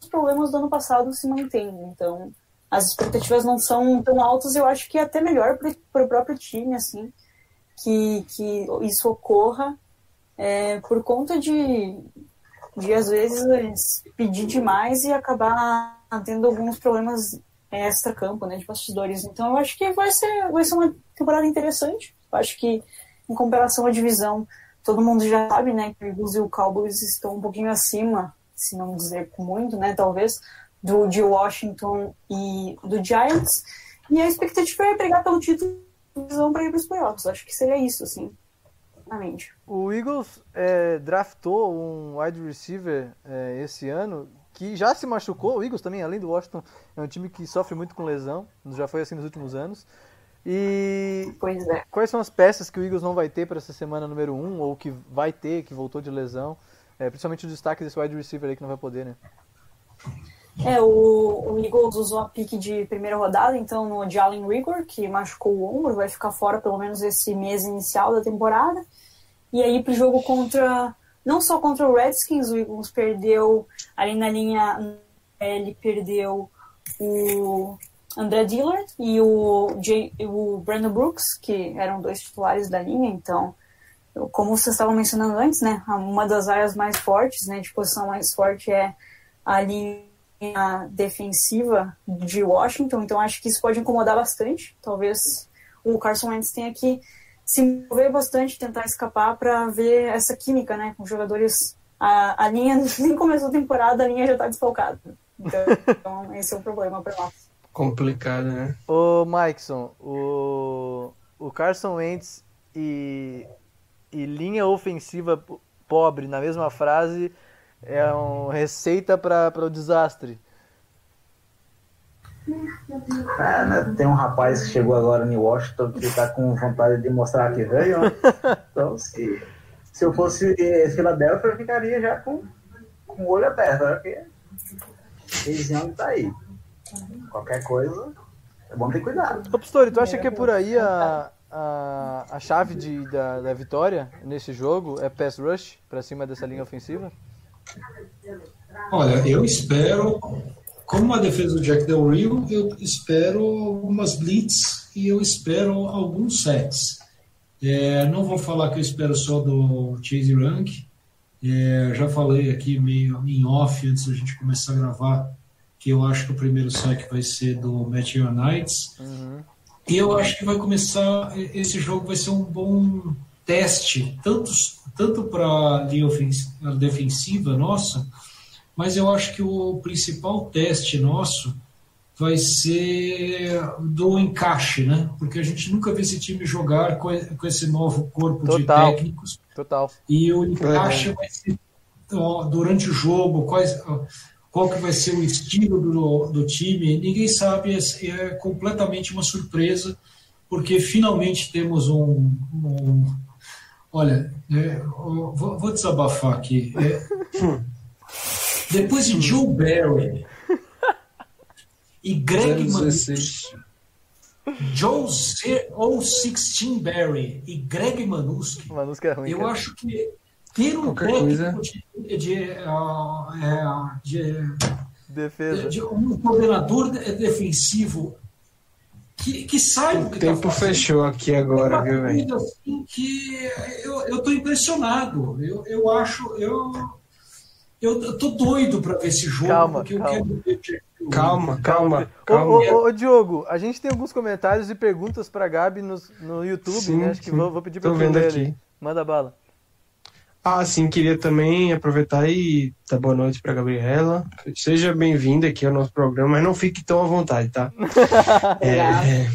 problemas do ano passado se mantêm. Então, as expectativas não são tão altas, eu acho que é até melhor para o próprio time, assim, que, que isso ocorra é, por conta de, de às vezes pedir demais e acabar tendo alguns problemas extra-campo, né, de bastidores. Então eu acho que vai ser, vai ser uma temporada interessante. Acho que, em comparação à divisão, todo mundo já sabe, né, que o Eagles e o Cowboys estão um pouquinho acima, se não dizer muito, né, talvez, do de Washington e do Giants. E a expectativa é pegar pelo título para ir para os playoffs. Acho que seria isso, assim. O Eagles é, draftou um wide receiver é, esse ano que já se machucou. O Eagles também, além do Washington, é um time que sofre muito com lesão. Já foi assim nos últimos anos. E é. quais são as peças que o Eagles não vai ter para essa semana número 1 um, ou que vai ter, que voltou de lesão? É, principalmente o destaque desse wide receiver aí que não vai poder, né? É, o, o Eagles usou a pique de primeira rodada, então no Jalen Rigor, que machucou o ombro, vai ficar fora pelo menos esse mês inicial da temporada. E aí pro jogo contra, não só contra o Redskins, o Eagles perdeu ali na linha, ele perdeu o André Dillard e o, o Brandon Brooks, que eram dois titulares da linha, então, como vocês estavam mencionando antes, né, uma das áreas mais fortes, né, de posição mais forte é a linha defensiva de Washington, então acho que isso pode incomodar bastante. Talvez o Carson Wentz tenha que se mover bastante, tentar escapar para ver essa química, né, com jogadores. A, a linha nem começou a temporada, a linha já está desfalcada. Então, então, esse é o problema para nós. Complicado, né? Ô, Mikeson, o, o Carson Wentz e, e linha ofensiva pobre na mesma frase é uma receita para o desastre. É, né? Tem um rapaz que chegou agora em Washington que está com vontade de mostrar que veio. Né? Então, se, se eu fosse Filadélfia, eu ficaria já com, com o olho aberto. Né? Porque Reis tá aí. Qualquer coisa, é bom ter cuidado. Ô, Pistori, tu acha que é por aí a, a, a chave de, da, da vitória nesse jogo? É pass rush para cima dessa linha ofensiva? Olha, eu espero, como a defesa do Jack Del Rio, eu espero algumas blitz e eu espero alguns sets. É, não vou falar que eu espero só do Chase Rank. É, já falei aqui meio em off antes da gente começar a gravar que eu acho que o primeiro saque vai ser do Matthew Knights. Uhum. E eu acho que vai começar, esse jogo vai ser um bom teste, tanto, tanto para a defensiva nossa, mas eu acho que o principal teste nosso vai ser do encaixe, né? Porque a gente nunca viu esse time jogar com, esse novo corpo Total. de técnicos. Total. E o encaixe vai ser ó, durante o jogo, quais, qual que vai ser o estilo do, do time, ninguém sabe, é, é completamente uma surpresa, porque finalmente temos um, um olha, é, vou, vou, desabafar aqui, é, depois de Joe Barry e Greg Manuski, Joe ou 16 Barry e Greg Manuski, é ruim, eu cara. acho que ter um Qualquer técnico coisa. de, de, uh, é, de, Defesa. de um coordenador de- defensivo que, que saiba o que tempo tá fazendo. fechou aqui agora, É uma viu, velho? assim que eu, eu tô impressionado. Eu, eu acho. Eu, eu, tô doido para ver esse jogo. Calma, porque calma. eu quero. Calma, calma, Ô, calma. ô, ô, ô, Diogo, a gente tem alguns comentários e perguntas pra Gabi no, no YouTube, Sim, né? Acho que sim. vou, vou pedir tu vendo ler aqui. ali. Manda bala. Ah, sim, queria também aproveitar e dar boa noite para Gabriela. Seja bem-vinda aqui ao nosso programa, mas não fique tão à vontade, tá? É,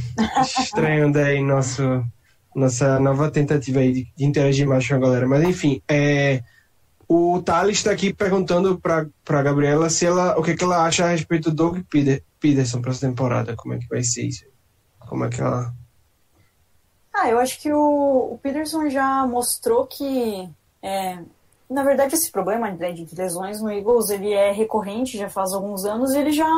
estranhando aí nosso, nossa nova tentativa aí de, de interagir mais com a galera. Mas enfim, é, o Thales está aqui perguntando para Gabriela se ela, o que, que ela acha a respeito do Doug Peter- Peterson para essa temporada. Como é que vai ser isso? Como é que ela. Ah, eu acho que o, o Peterson já mostrou que, é, na verdade, esse problema né, de lesões no Eagles ele é recorrente já faz alguns anos e ele já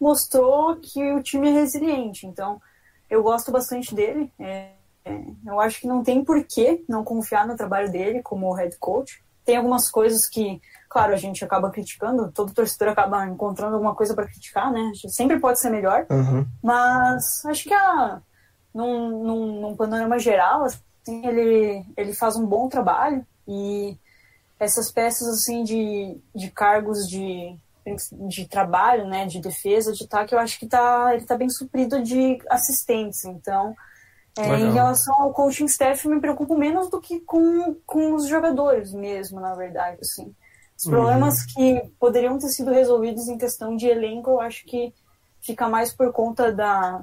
mostrou que o time é resiliente. Então, eu gosto bastante dele. É, é, eu acho que não tem por que não confiar no trabalho dele como head coach. Tem algumas coisas que, claro, a gente acaba criticando, todo torcedor acaba encontrando alguma coisa para criticar, né? Sempre pode ser melhor. Uhum. Mas acho que a, num, num, num panorama geral, assim, ele, ele faz um bom trabalho e essas peças assim de, de cargos de, de trabalho, né, de defesa, de ataque, eu acho que tá, ele está bem suprido de assistentes. Então, é, em relação ao coaching staff, eu me preocupo menos do que com, com os jogadores mesmo, na verdade. Assim. Os problemas que poderiam ter sido resolvidos em questão de elenco, eu acho que fica mais por conta da,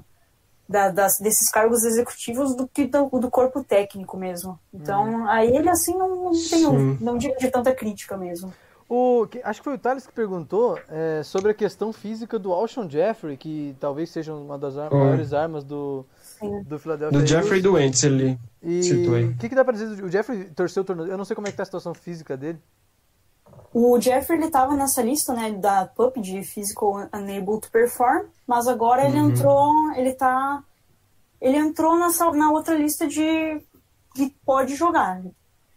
da- das- desses cargos executivos do que do, do corpo técnico mesmo. Então, a ele, assim, não, não tenho, não digo de tanta crítica mesmo. O, que- acho que foi o Thales que perguntou é, sobre a questão física do Alshon Jeffrey, que talvez seja uma das ar- maiores armas do, Sim. do Philadelphia Do Jeffrey. Doentes ele E aí. o que, que dá pra dizer? do- O Jeffrey torceu o tornozelo. Eu não sei como é que tá a situação física dele. O Jeffrey ele estava nessa lista, né, da PUP de Physical Unable to Perform, mas agora ele Uhum. entrou, ele tá ele entrou nessa na outra lista de que pode jogar,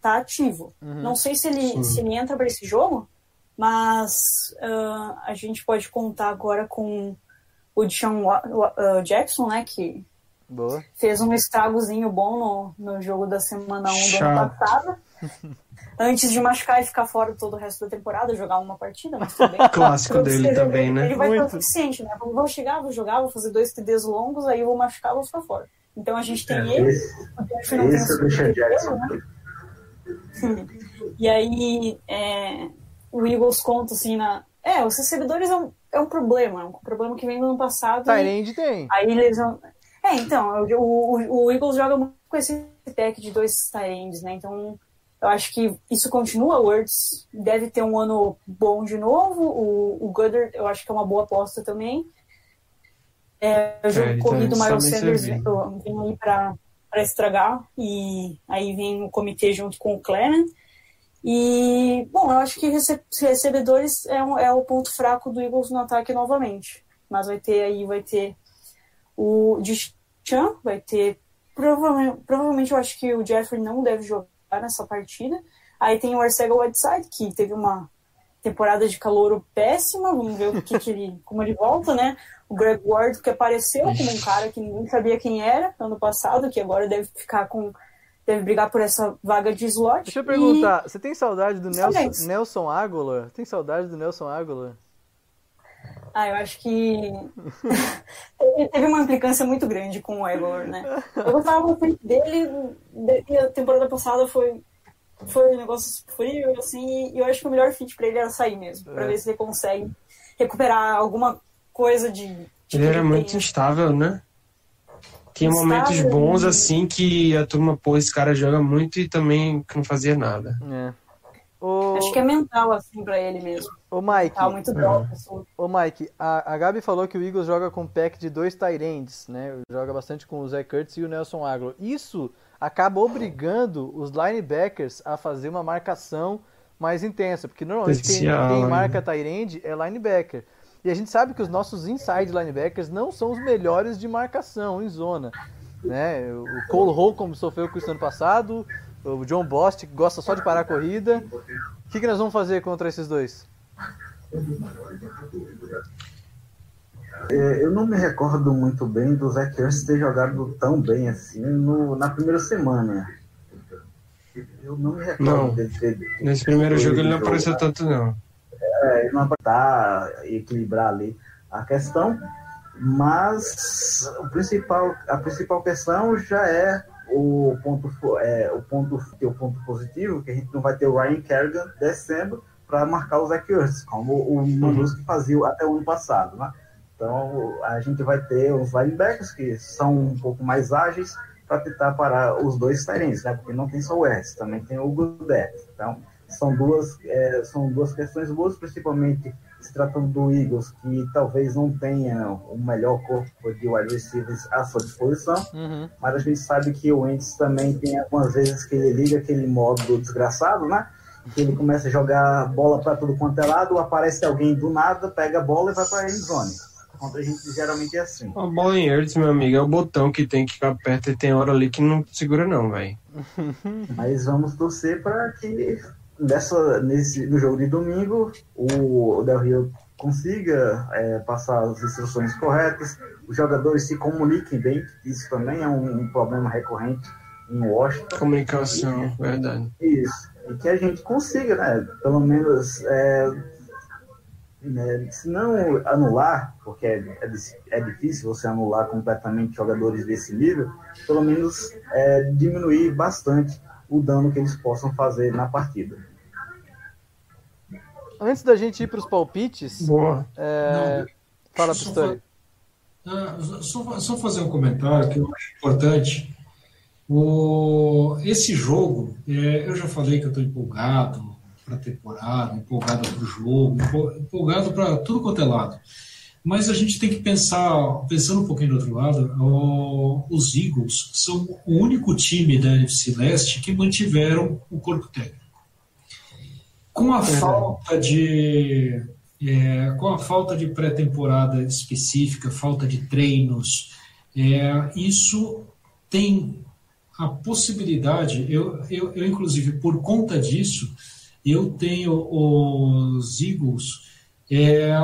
tá ativo. Não sei se ele Sim. se ele entra para esse jogo, mas ah, a gente pode contar agora com o Deshaun ah, Jackson, né, que Boa. fez um estragozinho bom no, no jogo da semana 1 do ano passado. Antes de machucar e ficar fora todo o resto da temporada, jogar uma partida, mas tudo bem. Clássico dele também, né? Ele vai Muito. ser o suficiente, né? Vou chegar, vou jogar, vou fazer dois TDs longos, aí eu vou machucar, vou ficar fora. Então a gente tem É, ele, Esse, esse é o Jackson. né? E aí é, o Eagles conta assim na. É, os recebedores é um, é um problema, é um problema que vem do ano passado. e- Tyrande tem. Aí lesão. É, então, o, o, o Eagles joga muito com esse pack de dois tight né? Então, eu acho que isso continua. Words deve ter um ano bom de novo. O, o Goddard, eu acho que é uma boa aposta também. É, o jogo ele corrido, o também Miles Sanders vem, vem aí para estragar. E aí vem o comitê junto com o Clement. E, bom, eu acho que rece- recebedores é, um- é o ponto fraco do Eagles no ataque novamente. Mas vai ter aí, vai ter o Chan, vai ter. Provavelmente, provavelmente eu acho que o Jeffrey não deve jogar nessa partida. Aí tem o Arcega Whiteside, que teve uma temporada de calouro péssima. Vamos ver o que, que ele, como ele volta, né? O Greg Ward, que apareceu como um cara que ninguém sabia quem era ano passado, que agora deve ficar com. deve brigar por essa vaga de slot. Deixa eu E- perguntar, você tem saudade do Nelson. Nelson Aguilar? Tem saudade do Nelson Aguilar? Ah, eu acho que ele teve uma implicância muito grande com o Aguilar, né? Eu gostava bastante dele, de- e a temporada passada foi, foi um negócio frio, assim, e eu acho que o melhor fit pra ele era sair mesmo, pra É. ver se ele consegue recuperar alguma coisa de... de Ele era muito tem. instável, né? Tinha Instável, momentos bons né? assim que a turma, pô, esse cara joga muito e também não fazia nada. É. Ô, Acho que é mental, assim, pra ele mesmo. ô Mike, Tá muito drop, assim. ô Mike, a, a Gabi falou que o Eagles joga com pack de dois tight ends, né? Joga bastante com o Zé Curtis e o Nelson Aguilar. Isso acaba obrigando os linebackers a fazer uma marcação mais intensa, porque normalmente quem, quem né? marca tight end é linebacker. E a gente sabe que os nossos inside linebackers não são os melhores de marcação em zona. Né? O Cole Holcomb sofreu com isso ano passado, o John Bost que gosta só de parar a corrida. O que, que nós vamos fazer contra esses dois? É, Eu não me recordo muito bem do Zach Ertz ter jogado tão bem assim no, na primeira semana. Eu não me recordo Não. dele ter. Nesse primeiro jogo ele não apareceu tanto, não. É, ele não apertar e equilibrar ali a questão, mas o principal, a principal questão já é o ponto, é, o ponto, é o ponto positivo, que a gente não vai ter o Ryan Kerrigan descendo para marcar o Zach como o Manus que fazia até o ano passado, né? Então a gente vai ter os linebackers que são um pouco mais ágeis para tentar parar os dois Tyrants, né? Porque não tem só o Ertz, também tem o Godet. Então são duas, é, são duas questões boas, principalmente se tratando do Eagles, que talvez não tenha o melhor corpo de wide receivers à sua disposição, Uhum. mas a gente sabe que o Wentz também tem algumas vezes que ele liga aquele modo desgraçado, né? Que ele começa a jogar bola para tudo quanto é lado, aparece alguém do nada, pega a bola e vai para a endzone. Contra a gente geralmente é assim. A bola em Ertz, meu amigo, é o botão que tem que ficar perto e tem hora ali que não segura não, velho. Mas vamos torcer para que nessa, nesse, no jogo de domingo o Del Rio consiga é, passar as instruções corretas, os jogadores se comuniquem bem, isso também é um, um problema recorrente em Washington. Comunicação, verdade. Isso. E que a gente consiga, né? Pelo menos, é, né, se não anular, porque é, é, é difícil você anular completamente jogadores desse nível, pelo menos é, diminuir bastante o dano que eles possam fazer na partida. Antes da gente ir para os palpites, Boa. é, Não, fala, só Pistori. Ah, só, só fazer um comentário que eu acho importante. O, esse jogo, é, eu já falei que eu estou empolgado para a temporada, empolgado para o jogo, empo- empolgado para tudo quanto é lado. Mas a gente tem que pensar, pensando um pouquinho do outro lado, os Eagles são o único time da NFC Leste que mantiveram o corpo técnico. Com a falta de é, com a falta de pré-temporada específica, falta de treinos, é, isso tem a possibilidade, eu, eu, eu, inclusive por conta disso, eu tenho os Eagles é,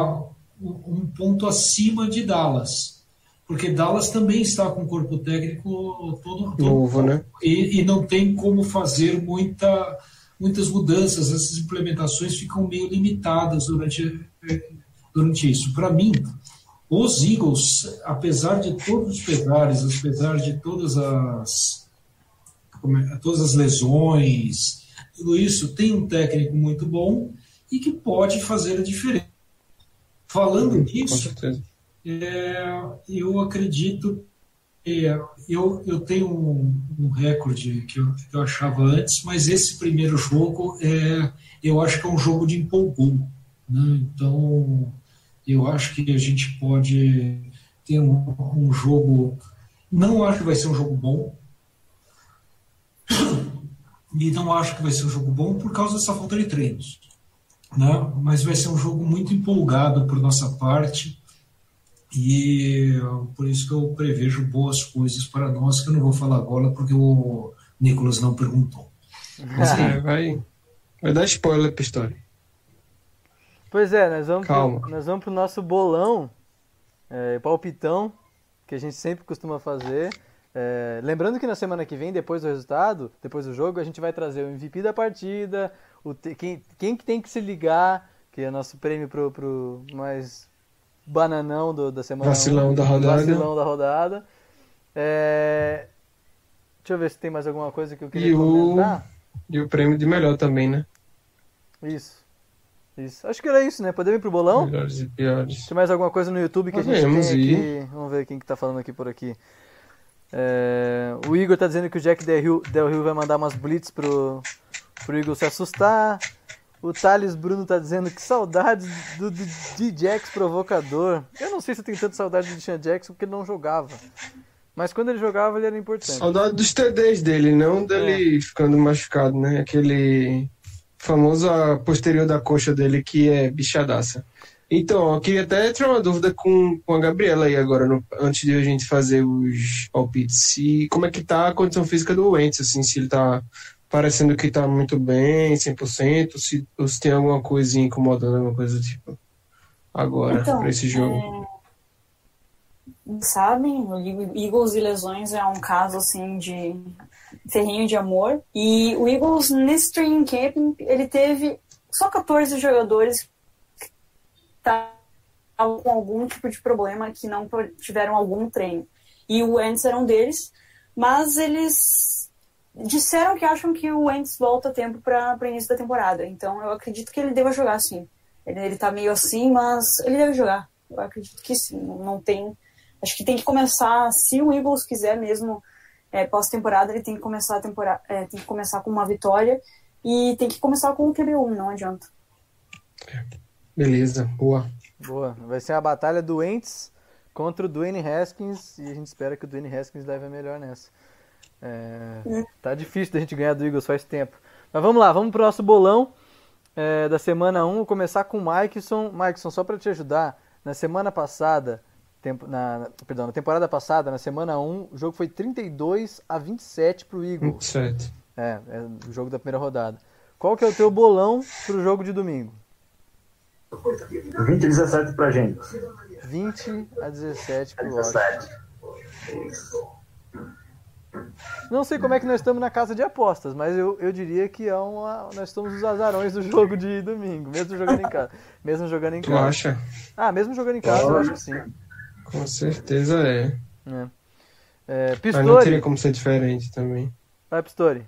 um ponto acima de Dallas, porque Dallas também está com o corpo técnico todo, todo novo, né? E, e não tem como fazer muita, muitas mudanças, essas implementações ficam meio limitadas durante, durante isso. Para mim, os Eagles, apesar de todos os pesares, apesar de todas as é, todas as lesões, tudo isso, tem um técnico muito bom e que pode fazer a diferença. Falando nisso, é, eu acredito é, eu, eu tenho um, um recorde que eu, que eu, achava antes, mas esse primeiro jogo é, eu acho que é um jogo de empolgou. Né? Então, eu acho que a gente pode ter um, um jogo. Não acho que vai ser um jogo bom. E não acho que vai ser um jogo bom por causa dessa falta de treinos né? mas vai ser um jogo muito empolgado por nossa parte e por isso que eu prevejo boas coisas para nós, que eu não vou falar agora porque o Nicolas não perguntou. Mas, é, vai, vai dar spoiler para história. Pois é, nós vamos Calma. Pro, nós vamos pro nosso bolão, é, palpitão, que a gente sempre costuma fazer. É, lembrando que na semana que vem, depois do resultado, depois do jogo, a gente vai trazer o MVP da partida, o quem, quem que tem que se ligar, que é nosso prêmio pro, pro mais bananão do, da semana. Vacilão 1, da rodada. Vacilão da rodada. É, deixa eu ver se tem mais alguma coisa que eu queria e comentar. O, e o prêmio de melhor também, né? Isso. Isso. Acho que era isso, né? Podemos ir pro bolão? Melhores e piores. Tem mais alguma coisa no YouTube que Podemos a gente tem aqui? Vamos ver quem que tá falando aqui por aqui. É, o Igor tá dizendo que o Jack Del Rio, Del Rio vai mandar umas blitz pro, pro Igor se assustar. O Thales Bruno tá dizendo que saudades do, do, de Jax provocador. Eu não sei se eu tenho tanta saudade do Sean Jackson porque ele não jogava. Mas quando ele jogava, ele era importante. Saudade dos TDs dele, não dele é. ficando machucado, né? Aquele famoso posterior da coxa dele que é bichadaça. Então, eu queria até tirar uma dúvida com, com a Gabriela aí agora, no, antes de a gente fazer os palpites. Se, como é que tá a condição física do Wentz, assim, se ele tá parecendo que tá muito bem, 100%, se, ou se tem alguma coisinha incomodando, alguma coisa tipo, agora, então, para esse jogo. É... Sabem, o Eagles e lesões é um caso, assim, de ferrinho de amor. E o Eagles, nesse training camp, ele teve só 14 jogadores estavam com algum tipo de problema que não tiveram algum treino. E o Wentz era um deles, mas eles disseram que acham que o Wentz volta a tempo para o início da temporada. Então eu acredito que ele deva jogar sim. Ele, ele tá meio assim, mas ele deve jogar. Eu acredito que sim. Não tem. Acho que tem que começar, se o Eagles quiser mesmo é, pós-temporada, ele tem que começar a temporada, é, tem que começar com uma vitória e tem que começar com o QB1, não adianta. Beleza, boa. Boa. Vai ser a batalha do Ents contra o Dwayne Haskins e a gente espera que o Dwayne Haskins leve a melhor nessa. É, é. Tá difícil da gente ganhar do Eagles faz tempo. Mas vamos lá, vamos pro nosso bolão é, da semana 1. Vou começar com o Mikeson. Mikeson, só para te ajudar, na semana passada, tempo, na, perdão, na temporada passada, na semana 1, o jogo foi 32 a 27 pro Eagles. 27. É, é o jogo da primeira rodada. Qual que é o teu bolão pro jogo de domingo? 20 a 17 pra gente. 20 a 17 pro 17. Não sei como é que nós estamos na casa de apostas, mas eu, eu diria que é uma, nós estamos os azarões do jogo de domingo, mesmo jogando em casa. Mesmo jogando em casa. Tu acha? Ah, mesmo jogando em casa, eu acho que sim. Com certeza é. é. é Pistori. Mas não teria como ser diferente também. Vai, Pistori.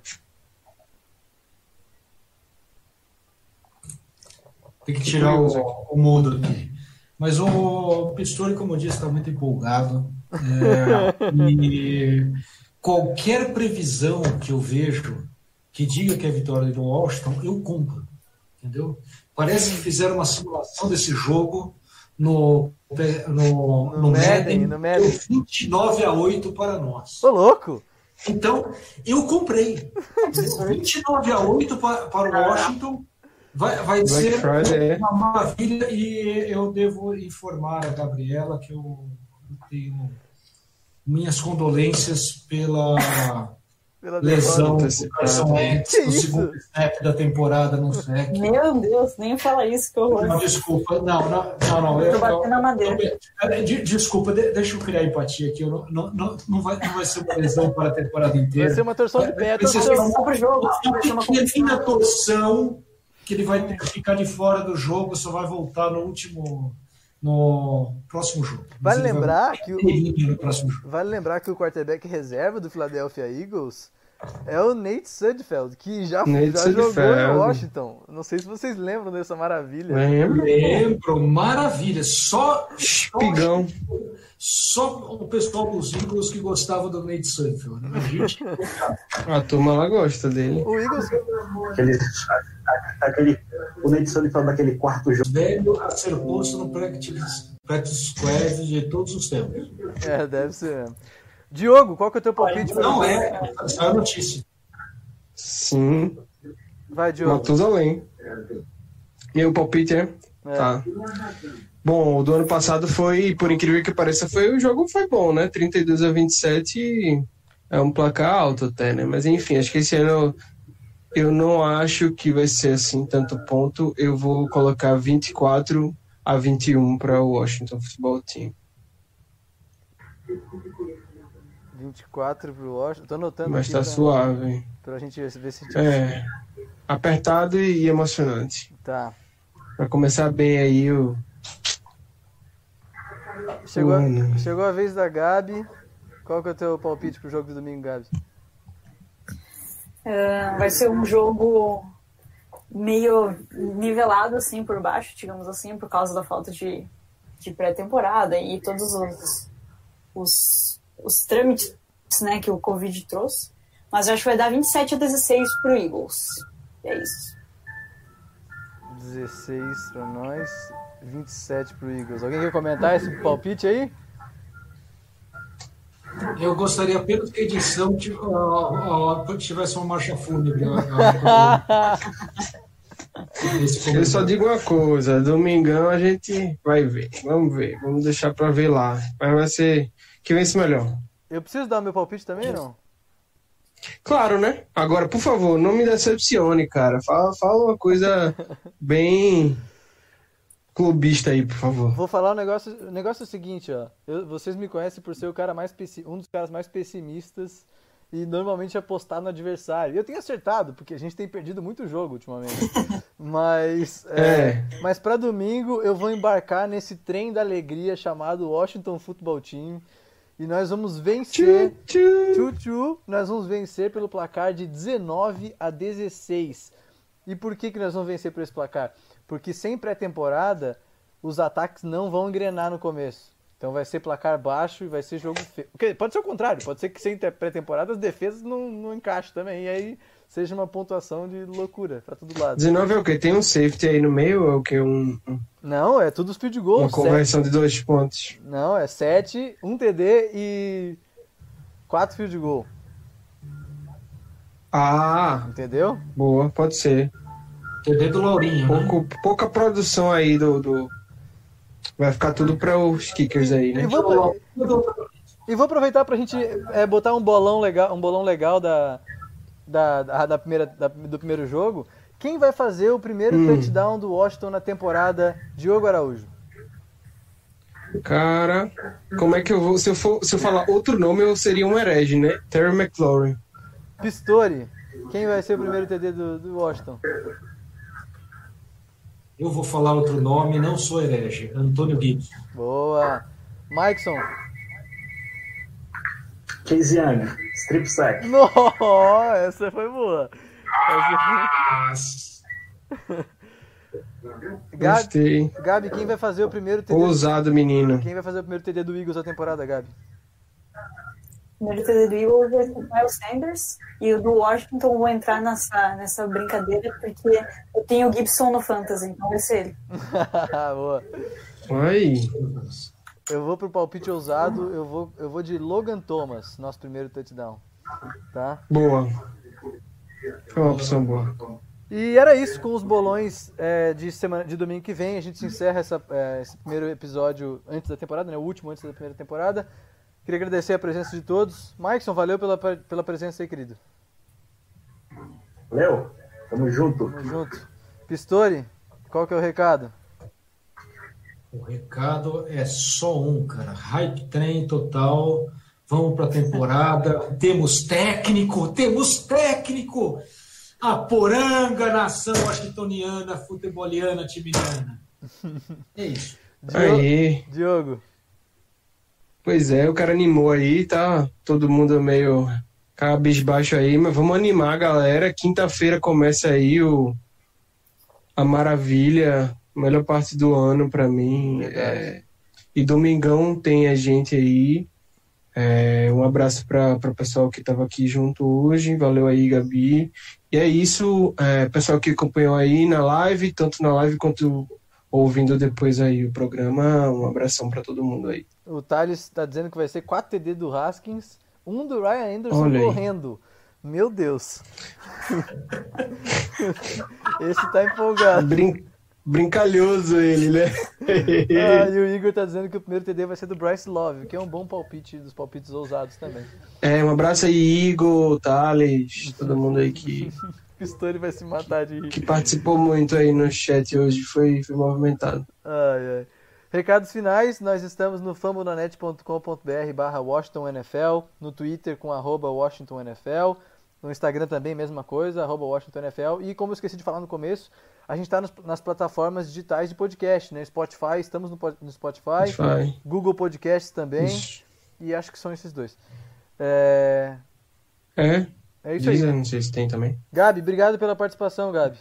Tem que tirar o, o mudo aqui. Mas o Pistori, como eu disse, está muito empolgado. É, e qualquer previsão que eu vejo que diga que é vitória do Washington, eu compro. Entendeu? Parece que fizeram uma simulação desse jogo no, no, no, no Madden, no Madden. 29 a 8 para nós. Ô, louco! Então, eu comprei. 29 a 8 para, para o Washington Vai, vai Black ser Friday, uma maravilha e eu devo informar a Gabriela que eu tenho minhas condolências pela Pela lesão do Carson Wentz Que no segundo snap da temporada no SEC. Meu Deus, nem fala isso que eu Não, desculpa, não, não, não. não Eu eu, tô batendo na madeira. de- desculpa, de- deixa eu criar empatia aqui. Eu não, não, não, não, vai, não vai ser uma lesão para a temporada inteira. Vai ser uma torção de pé. Vai ser torção. Só pro jogo, vai ser uma uma pequena torção que ele vai ter que ficar de fora do jogo, só vai voltar no último, no próximo jogo. Vale lembrar que o- inteirinho no próximo jogo. Vale lembrar que o quarterback reserva do Philadelphia Eagles é o Nate Sudfeld, que já, Nate já jogou no Washington. Não sei se vocês lembram dessa maravilha. Lembra? Lembro, maravilha. Só, só, Pigão. só o pessoal dos Eagles que gostava do Nate Sudfeld. né? A turma lá gosta dele. O Eagles, Aquele, o Nate Sully falando daquele quarto jogo. velho a ser posto no practice, practice squad de todos os tempos. é, deve ser. mesmo. Diogo, qual que é o teu palpite? Não é, saiu a notícia. Sim, Vai, Diogo. Matusalém. Meu palpite é? É. Tá. Bom, o do ano passado foi, por incrível que pareça, foi o jogo foi bom, né? 32 a 27 é um placar alto até, né? Mas enfim, acho que esse ano eu não acho que vai ser assim tanto ponto. Eu vou colocar 24 a 21 para o Washington Football Team. 24 pro Washington. Tô anotando Mas tá pra, suave. pra gente ver se a gente... É. Apertado e emocionante. Tá. Pra começar bem aí o. Chegou a, chegou a vez da Gabi. Qual que é o teu palpite pro jogo de domingo, Gabi? É, vai ser um jogo meio nivelado assim por baixo, digamos assim, por causa da falta de, de pré-temporada e todos os, os, os trâmites né, que o Covid trouxe. Mas eu acho que vai dar 27 a 16 pro Eagles. É isso. 16 pra nós, 27 pro Eagles. Alguém quer comentar esse palpite aí? Eu gostaria apenas que a edição tiv- tivesse uma marcha fúnebre. Eu só digo uma coisa, domingão a gente vai ver. Vamos ver, vamos deixar pra ver lá. Mas vai ser que vence melhor. Eu preciso dar meu palpite também, não? Claro, né? Agora, por favor, não me decepcione, cara. Fala, fala uma coisa bem clubista aí, por favor. Vou falar um negócio. O negócio é o seguinte, ó. Eu- vocês me conhecem por ser o cara mais um dos caras mais pessimistas e normalmente apostar no adversário. Eu tenho acertado, porque a gente tem perdido muito jogo ultimamente. mas é, mas para domingo eu vou embarcar nesse trem da alegria chamado Washington Football Team e nós vamos vencer Tchu, tchu. Tchu-tchu, nós vamos vencer pelo placar de 19 a 16. E por que, que nós vamos vencer por esse placar? Porque sem pré-temporada, os ataques não vão engrenar no começo. Então vai ser placar baixo e vai ser jogo feio. Pode ser o contrário, pode ser que sem pré-temporada as defesas não, não encaixem também. E aí seja uma pontuação de loucura pra todo lado. 19 é o quê? Tem um safety aí no meio ou é o quê? Um, um- Não, é tudo field goal. uma conversão de dois pontos. Não, é 7, 1 TD e 4 field goal. Ah, Entendeu? boa, pode ser. TD do Laurinho, né? Pouco, pouca produção aí do, do- Vai ficar tudo para os kickers aí, né? E vou, E vou aproveitar pra gente é, botar um bolão legal, um bolão legal da, da, da, da primeira, da- do primeiro jogo. Quem vai fazer o primeiro Hum. touchdown do Washington na temporada? Diogo Araújo. Cara, como é que eu vou. Se eu, for, se eu falar outro nome, eu seria um herege, né? Terry McLaurin. Pistori. Quem vai ser o primeiro TD do, do Washington? Eu vou falar outro nome, não sou herege. Antônio Gibson. Boa. Mikeson. Case Young, strip sack. No, essa foi boa. Essa Gabi, Gostei. Gabi, quem vai fazer o primeiro TD? Ousado, menino. Quem vai fazer o primeiro TD do Eagles da temporada, Gabi? O primeiro TD do Eagles vai ser o Miles Sanders e o do Washington vou entrar nessa, nessa brincadeira porque eu tenho o Gibson no Fantasy, então vai ser ele. boa. Aí. Eu vou pro palpite ousado, eu vou, eu vou de Logan Thomas, nosso primeiro touchdown. Tá? Boa. Foi uma opção boa. E era isso com os bolões é, de, semana, de domingo que vem. A gente encerra essa, é, esse primeiro episódio antes da temporada, né? o último antes da primeira temporada. Queria agradecer a presença de todos. Maikson, valeu pela, pela presença aí, querido. Valeu, tamo junto. Tamo junto. Pistori, qual que é o recado? O recado é só um, cara. Hype trem total. Vamos para a temporada. temos técnico, temos técnico. A poranga, nação washingtoniana, futeboliana, timiana. É isso. Aí. Diogo. Pois é, o cara animou aí, tá todo mundo meio cabisbaixo aí, mas vamos animar a galera. Quinta-feira começa aí o a maravilha, melhor parte do ano para mim. É... E domingão tem a gente aí. É... Um abraço para o pessoal que estava aqui junto hoje. Valeu aí, Gabi. E é isso, é, pessoal que acompanhou aí na live, tanto na live quanto ouvindo depois aí o programa. Um abração para todo mundo aí. O Thales está dizendo que vai ser 4 TD do Haskins, um do Ryan Anderson correndo. Meu Deus. Esse tá empolgado. Brin brincalhoso ele, né? ah, e o Igor tá dizendo que o primeiro TD vai ser do Bryce Love, que é um bom palpite dos palpites ousados também. É, um abraço aí, Igor, Thales, todo mundo aí que. Pistori vai se matar de rir. Que participou muito aí no chat hoje, foi, foi movimentado. Ai, ai. Recados finais, nós estamos no fambonanet.com.br barra Washington NFL, no Twitter com arroba Washington NFL, no Instagram também, mesma coisa, arroba Washington NFL, e como eu esqueci de falar no começo, a gente está nas plataformas digitais de podcast, né? Spotify, estamos no, no Spotify, Spotify, Google Podcasts também, Ixi. e acho que são esses dois. É, é, é isso aí. Não sei se tem também. Gabi, obrigado pela participação, Gabi.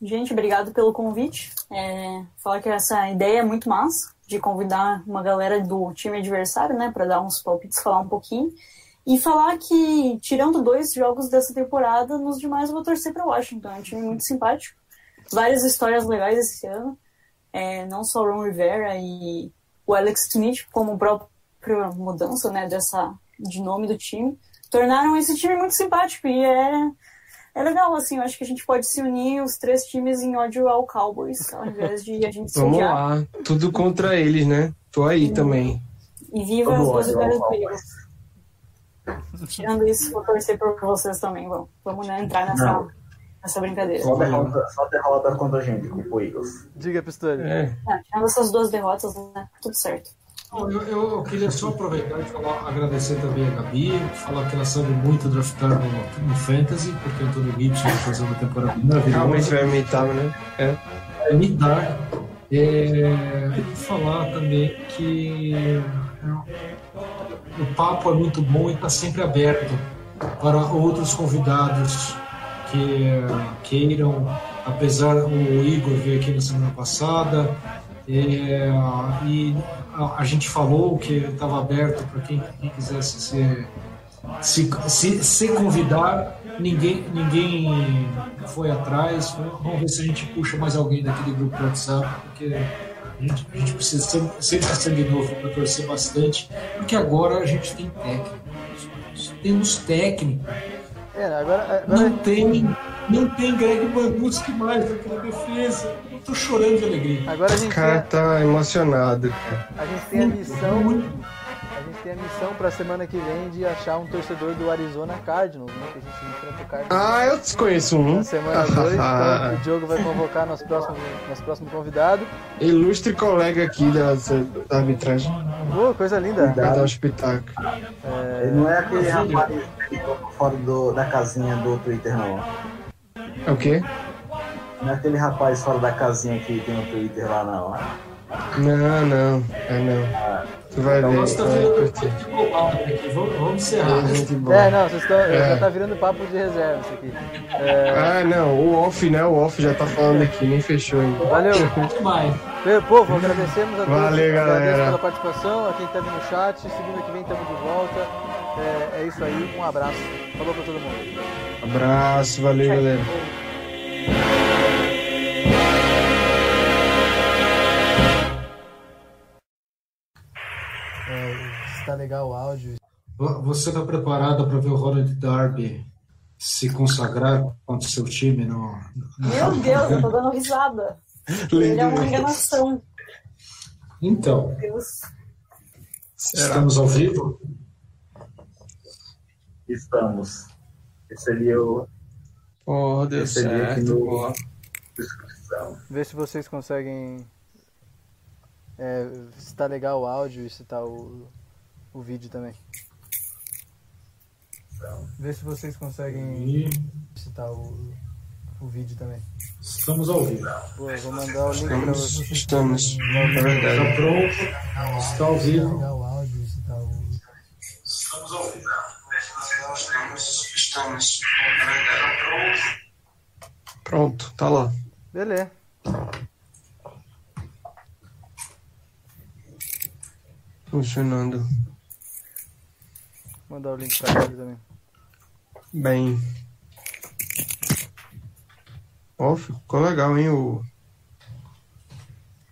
Gente, obrigado pelo convite. É, falar que essa ideia é muito massa, de convidar uma galera do time adversário, né, para dar uns palpites, falar um pouquinho. E falar que, tirando dois jogos dessa temporada, nos demais eu vou torcer para Washington. É um time muito simpático. Várias histórias legais esse ano. É, não só o Ron Rivera e o Alex Smith, como própria mudança né, dessa, de nome do time, tornaram esse time muito simpático. E é é legal, assim, eu acho que a gente pode se unir os três times em ódio ao Cowboys, ao invés de a gente se Vamos lá, tudo contra eles, né? Tô aí e, também. E viva as duas Tirando isso, vou torcer por vocês também, vamos, vamos né, entrar nessa, nessa brincadeira. Só derrota, só derrota contra a gente, com o Eagles. Diga, Pistori. É. É, tirando essas duas derrotas, né, tudo certo. Eu, eu, eu, queria só aproveitar e falar, agradecer também a Gabi, falar que ela sabe muito draftar no, no Fantasy, porque o Antônio Gibson vai fazer uma temporada maravilhosa. Realmente vai imitar, né? É. Vai imitar. É, e falar também que o papo é muito bom e está sempre aberto para outros convidados que queiram, apesar o Igor veio aqui na semana passada, é, e a, a, gente falou que estava aberto para quem, quem, quisesse se, se, se, se, convidar. Ninguém, ninguém foi atrás. Vamos ver se a gente puxa mais alguém daquele grupo do WhatsApp, porque a gente, a gente precisa ser, sempre sangue novo para torcer bastante, porque agora a gente tem técnico. Temos técnico. É, agora, agora... Não tem não tem Greg Manuski mais naquela defesa. Eu tô chorando de alegria. Agora a gente o cara tem... tá emocionado. A gente tem a missão. A gente tem a missão pra semana que vem de achar um torcedor do Arizona Cardinals, né? Que a gente enfrenta o Cardinals. Ah, eu desconheço um. Na semana 2, então, o Diogo vai convocar nosso próximo, nosso próximo convidado. Ilustre colega aqui da, da arbitragem. Boa, coisa linda. Vai dar o espetáculo. É... Ele não é aquele rapaz que fora do, da casinha do Twitter, não. É o quê? Não é aquele rapaz fora da casinha que tem no Twitter lá, não. Não, não. É não. Ah, tu vai então ver. Nós tá aqui. Vamos, vamos encerrar. É, não, vocês estão. É. Já tá virando papo de reserva isso aqui. É... Ah, não. O off, né? O off já tá falando aqui, nem fechou ainda. Valeu. Demais. Povo, agradecemos a todos. Valeu, galera. pela participação, a quem tá no chat. Segunda que vem estamos de volta. É, isso aí. Um abraço. Falou pra todo mundo. Abraço, valeu, galera. É, está legal o áudio. Você está preparado para ver o Ronald Darby se consagrar contra o seu time no. Meu Deus, eu tô dando risada. Ele é uma enganação. Então, Meu Deus. estamos ao vivo? Estamos. Recebi o Pô, deu Recebi aqui certo, no- descrição. Vê se vocês conseguem. É, se tá legal o áudio e se tá o, o vídeo também. Vê se vocês conseguem. E Se tá o, o vídeo também. estamos ao vivo. Boa, vou mandar o link pra Estamos, vocês. estamos. É Está verdade. pronto? Está ao vivo? Legal o áudio e se tá o. Estamos ao vivo. Estamos, estamos. Pronto, tá lá. Beleza. Funcionando. Vou mandar o link pra ele também. Bem. Ó, ficou legal, hein? O...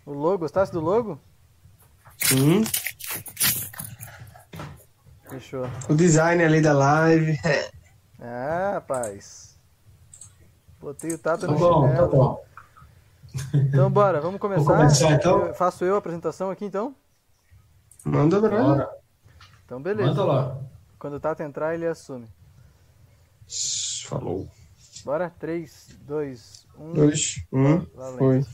O logo, gostasse do logo? Sim. Fechou. O design ali da live. Ah, rapaz. Botei o Tata Tá no bom, tá chinelo. bom. Então bora, vamos começar. começar, então? Eu- faço eu a apresentação aqui então? Manda Bora. Então beleza. Manda lá. Quando o Tata entrar, ele assume. Falou. Bora? 3, 2, 1. Dois, um, Valendo. foi.